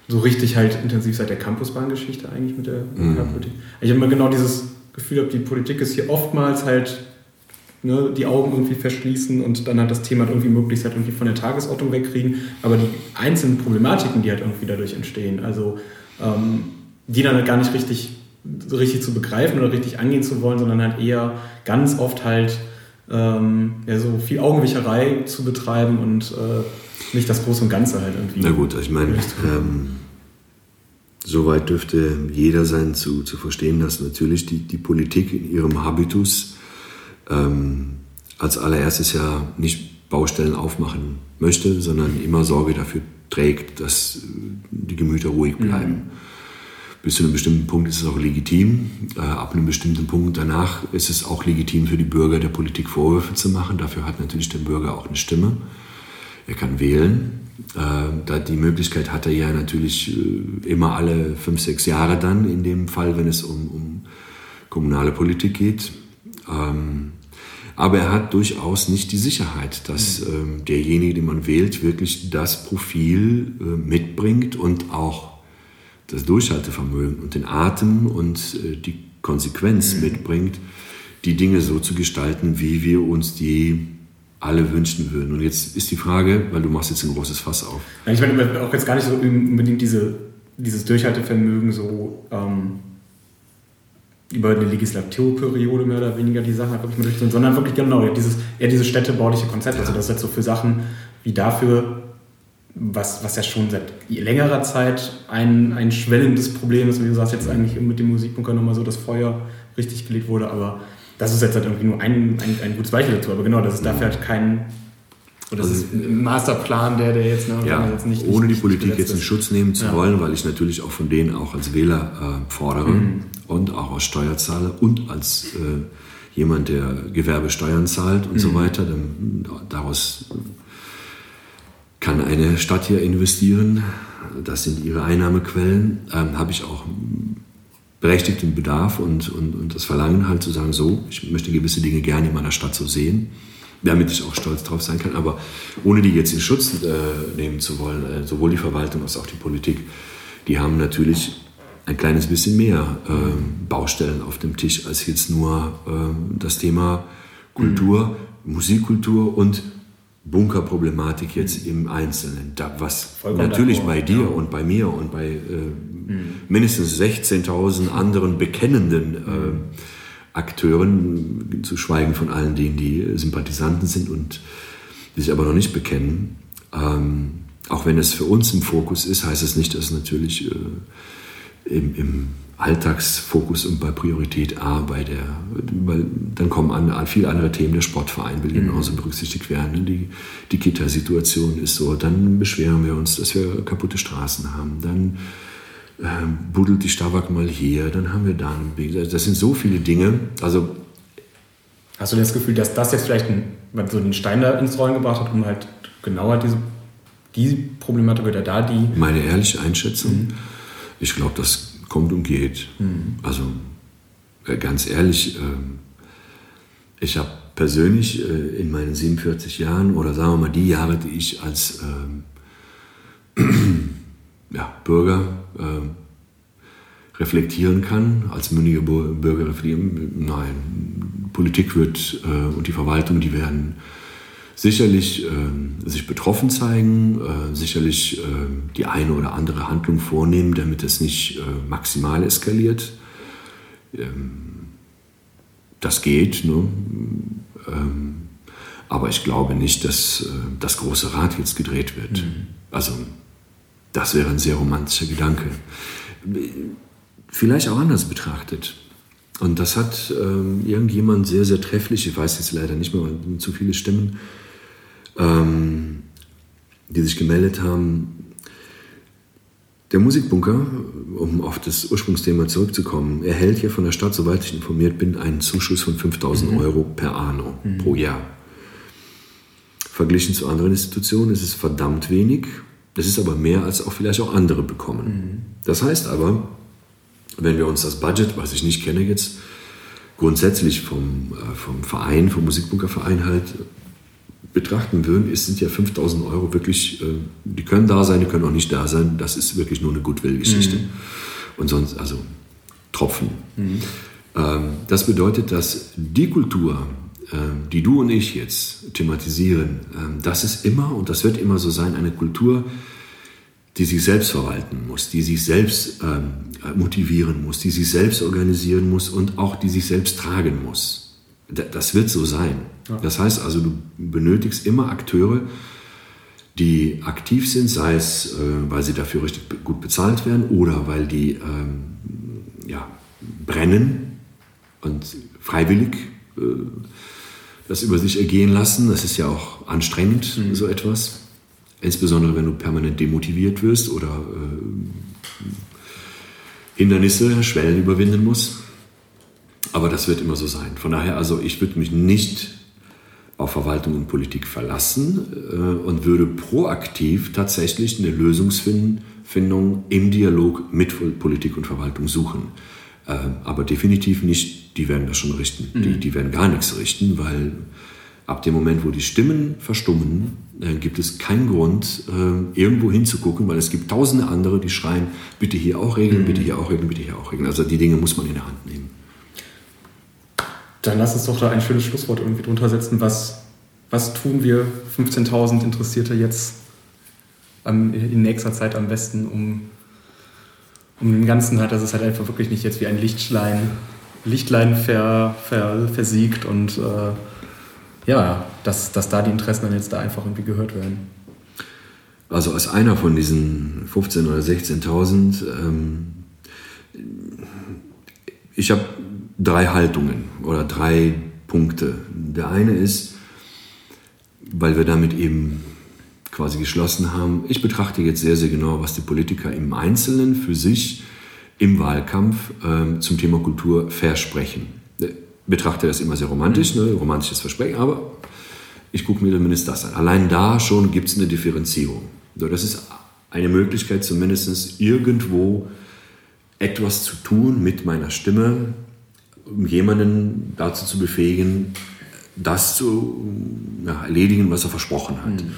Speaker 1: so richtig halt intensiv seit der Campusbahngeschichte eigentlich mit der mhm. Ich habe immer genau dieses Gefühl, habe, die Politik ist hier oftmals halt ne, die Augen irgendwie verschließen und dann halt das Thema halt irgendwie möglichst halt irgendwie von der Tagesordnung wegkriegen. Aber die einzelnen Problematiken, die halt irgendwie dadurch entstehen, also ähm, die dann halt gar nicht richtig, richtig zu begreifen oder richtig angehen zu wollen, sondern halt eher ganz oft halt ähm, ja, so viel Augenwischerei zu betreiben und äh, nicht das Große und Ganze halt irgendwie.
Speaker 2: Na gut, ich meine, ähm, soweit dürfte jeder sein zu, zu verstehen, dass natürlich die, die Politik in ihrem Habitus ähm, als allererstes ja nicht Baustellen aufmachen möchte, sondern immer Sorge dafür trägt, dass die Gemüter ruhig mhm. bleiben. Mhm. Bis zu einem bestimmten Punkt ist es auch legitim. Äh, ab einem bestimmten Punkt danach ist es auch legitim für die Bürger der Politik Vorwürfe zu machen. Dafür hat natürlich der Bürger auch eine Stimme. Er kann wählen. Äh, da die Möglichkeit hat er ja natürlich äh, immer alle fünf, sechs Jahre dann, in dem Fall, wenn es um, um kommunale Politik geht. Ähm, aber er hat durchaus nicht die Sicherheit, dass mhm. ähm, derjenige, den man wählt, wirklich das Profil mitbringt und auch das Durchhaltevermögen und den Atem und äh, die Konsequenz mhm. mitbringt, die Dinge so zu gestalten, wie wir uns die alle wünschen würden. Und jetzt ist die Frage, weil du machst jetzt ein großes Fass auf.
Speaker 1: Ich meine auch jetzt gar nicht so unbedingt diese, dieses Durchhaltevermögen so ähm, über eine Legislaturperiode mehr oder weniger die Sachen wirklich mal durchzuführen, sondern wirklich genau dieses, eher dieses städtebauliche Konzept. Ja. Also das ist jetzt so für Sachen wie dafür, was, was ja schon seit längerer Zeit ein, ein schwellendes Problem ist, wie du sagst, jetzt eigentlich mit dem Musikbunker nochmal so das Feuer richtig gelegt wurde, aber das ist jetzt halt irgendwie nur ein, ein, ein gutes Beispiel dazu, aber genau, das ist dafür halt kein. Oder das also, ist ein Masterplan, der, der jetzt,
Speaker 2: ne, ja, jetzt nicht. Ohne die Politik jetzt in Schutz nehmen zu ja. wollen, weil ich natürlich auch von denen auch als Wähler äh, fordere mhm. und auch als Steuerzahler und als äh, jemand, der Gewerbesteuern zahlt und mhm. so weiter. Dann, daraus kann eine Stadt hier investieren. Das sind ihre Einnahmequellen. Ähm, Habe ich auch berechtigten Bedarf und, und, und das Verlangen halt zu sagen, so, ich möchte gewisse Dinge gerne in meiner Stadt so sehen, damit ich auch stolz drauf sein kann. Aber ohne die jetzt in Schutz äh, nehmen zu wollen, äh, sowohl die Verwaltung als auch die Politik, die haben natürlich ein kleines bisschen mehr äh, Baustellen auf dem Tisch als jetzt nur äh, das Thema Kultur, mhm. Musikkultur und Bunkerproblematik jetzt im Einzelnen. Da, was Vollkommen natürlich bei dir ja. und bei mir und bei äh, mhm. mindestens 16.000 anderen bekennenden äh, Akteuren, zu schweigen von allen denen, die Sympathisanten sind und die sich aber noch nicht bekennen. Ähm, auch wenn es für uns im Fokus ist, heißt es nicht, dass natürlich äh, im, im Alltagsfokus und bei Priorität A, bei der, weil dann kommen an, viele andere Themen, der Sportverein will mhm. genauso berücksichtigt werden, die, die Kita-Situation ist so, dann beschweren wir uns, dass wir kaputte Straßen haben, dann äh, buddelt die Stabak mal hier, dann haben wir da einen Weg. Das sind so viele Dinge, also
Speaker 1: Hast du das Gefühl, dass das jetzt vielleicht ein, so den Stein da ins Rollen gebracht hat, um halt genauer diese, diese Problematik oder da die...
Speaker 2: Meine ehrliche Einschätzung, mhm. ich glaube, das kommt und geht. Mhm. Also äh, ganz ehrlich, äh, ich habe persönlich äh, in meinen 47 Jahren oder sagen wir mal die Jahre, die ich als ähm, ja, Bürger reflektieren kann, als mündiger Bürger reflektieren, nein, Politik wird und die Verwaltung, die werden sicherlich äh, sich betroffen zeigen, äh, sicherlich äh, die eine oder andere Handlung vornehmen, damit es nicht äh, maximal eskaliert. Ähm, das geht, ne? ähm, aber ich glaube nicht, dass äh, das große Rad jetzt gedreht wird. Mhm. Also Das wäre ein sehr romantischer Gedanke. Vielleicht auch anders betrachtet. Und das hat ähm, irgendjemand sehr, sehr trefflich, ich weiß jetzt leider nicht mehr, weil zu viele Stimmen, ähm, die sich gemeldet haben. Der Musikbunker, um auf das Ursprungsthema zurückzukommen, erhält hier von der Stadt, soweit ich informiert bin, einen Zuschuss von 5000 mhm. Euro per Anno mhm. pro Jahr. Verglichen zu anderen Institutionen ist es verdammt wenig. Es ist aber mehr, als auch vielleicht auch andere bekommen. Mhm. Das heißt aber, wenn wir uns das Budget, was ich nicht kenne jetzt, grundsätzlich vom, äh, vom Verein, vom Musikbunkerverein halt betrachten würden, es sind ja 5000 Euro wirklich, äh, die können da sein, die können auch nicht da sein. Das ist wirklich nur eine Goodwill-Geschichte. Mhm. Und sonst, also Tropfen. Mhm. Ähm, das bedeutet, dass die Kultur, ähm, die du und ich jetzt thematisieren, ähm, das ist immer und das wird immer so sein, eine Kultur, die sich selbst verwalten muss, die sich selbst motivieren muss, die sich selbst organisieren muss und auch die sich selbst tragen muss. Das wird so sein. Das heißt also, du benötigst immer Akteure, die aktiv sind, sei es, äh, weil sie dafür richtig gut bezahlt werden oder weil die ähm, ja, brennen und freiwillig äh, das über sich ergehen lassen. Das ist ja auch anstrengend, mhm. so etwas. Insbesondere wenn du permanent demotiviert wirst oder äh, Hindernisse, Schwellen überwinden musst. Aber das wird immer so sein. Von daher, also ich würde mich nicht auf Verwaltung und Politik verlassen äh, und würde proaktiv tatsächlich eine Lösungsfindung im Dialog mit Politik und Verwaltung suchen. Äh, aber definitiv nicht, die werden das schon richten. Mhm. Die, die werden gar nichts richten, weil ab dem Moment, wo die Stimmen verstummen, äh, gibt es keinen Grund, irgendwo hinzugucken, weil es gibt tausende andere, die schreien, bitte hier auch regeln, mhm. bitte hier auch regeln, bitte hier auch regeln. Also die Dinge muss man in der Hand nehmen.
Speaker 1: Dann lass uns doch da ein schönes Schlusswort irgendwie drunter setzen. Was, was tun wir 15.000 Interessierte jetzt am, in nächster Zeit am besten, um, um den Ganzen halt, dass es halt einfach wirklich nicht jetzt wie ein Lichtlein, Lichtlein ver, ver, versiegt und äh, ja, dass, dass da die Interessen dann jetzt da einfach irgendwie gehört werden.
Speaker 2: Also als einer von diesen 15.000 oder 16.000, ähm, ich habe drei Haltungen oder drei Punkte. Der eine ist, weil wir damit eben quasi geschlossen haben, ich betrachte jetzt sehr, sehr genau, was die Politiker im Einzelnen für sich im Wahlkampf äh, zum Thema Kultur versprechen. Ich betrachte das immer sehr romantisch, ne, romantisches Versprechen, aber ich gucke mir zumindest das an. Allein da schon gibt es eine Differenzierung. So, das ist eine Möglichkeit, zumindest irgendwo etwas zu tun mit meiner Stimme, um jemanden dazu zu befähigen, das zu ja, erledigen, was er versprochen hat. Mhm.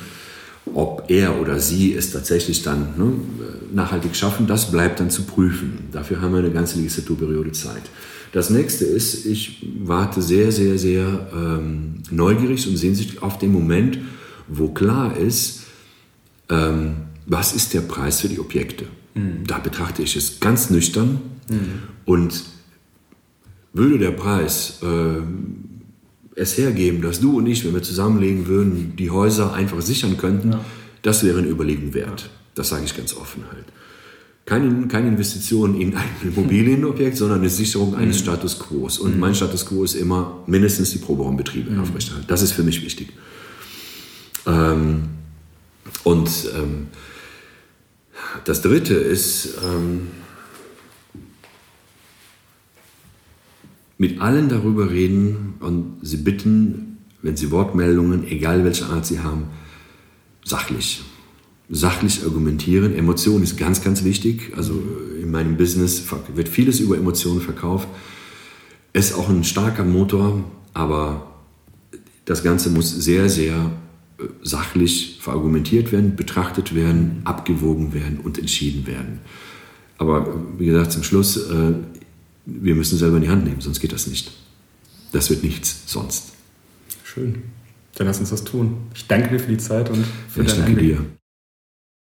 Speaker 2: Ob er oder sie es tatsächlich dann ne, nachhaltig schaffen, das bleibt dann zu prüfen. Dafür haben wir eine ganze Legislaturperiode Zeit. Das nächste ist, ich warte sehr, sehr, sehr ähm, neugierig und sehnsüchtig auf den Moment, wo klar ist, ähm, was ist der Preis für die Objekte. Mhm. Da betrachte ich es ganz nüchtern mhm. und würde der Preis äh, es hergeben, dass du und ich, wenn wir zusammenlegen würden, die Häuser einfach sichern könnten, ja. das wäre eine Überlegung wert. Das sage ich ganz offen halt. Keine, keine Investition in ein Immobilienobjekt, sondern eine Sicherung eines mhm. Status Quo. Und mhm. mein Status Quo ist immer mindestens die Proberaumbetriebe mhm. aufrechterhalten. Das ist für mich wichtig. Ähm, und ähm, das Dritte ist, ähm, mit allen darüber reden und sie bitten, wenn sie Wortmeldungen, egal welche Art sie haben, sachlich. Sachlich argumentieren. Emotion ist ganz, ganz wichtig. Also in meinem Business wird vieles über Emotionen verkauft. Ist auch ein starker Motor, aber das Ganze muss sehr, sehr äh, sachlich verargumentiert werden, betrachtet werden, abgewogen werden und entschieden werden. Aber wie gesagt, zum Schluss, äh, wir müssen selber in die Hand nehmen, sonst geht das nicht. Das wird nichts sonst.
Speaker 1: Schön. Dann lass uns das tun. Ich danke dir für die Zeit und für
Speaker 2: ja,
Speaker 1: dein
Speaker 2: danke dir.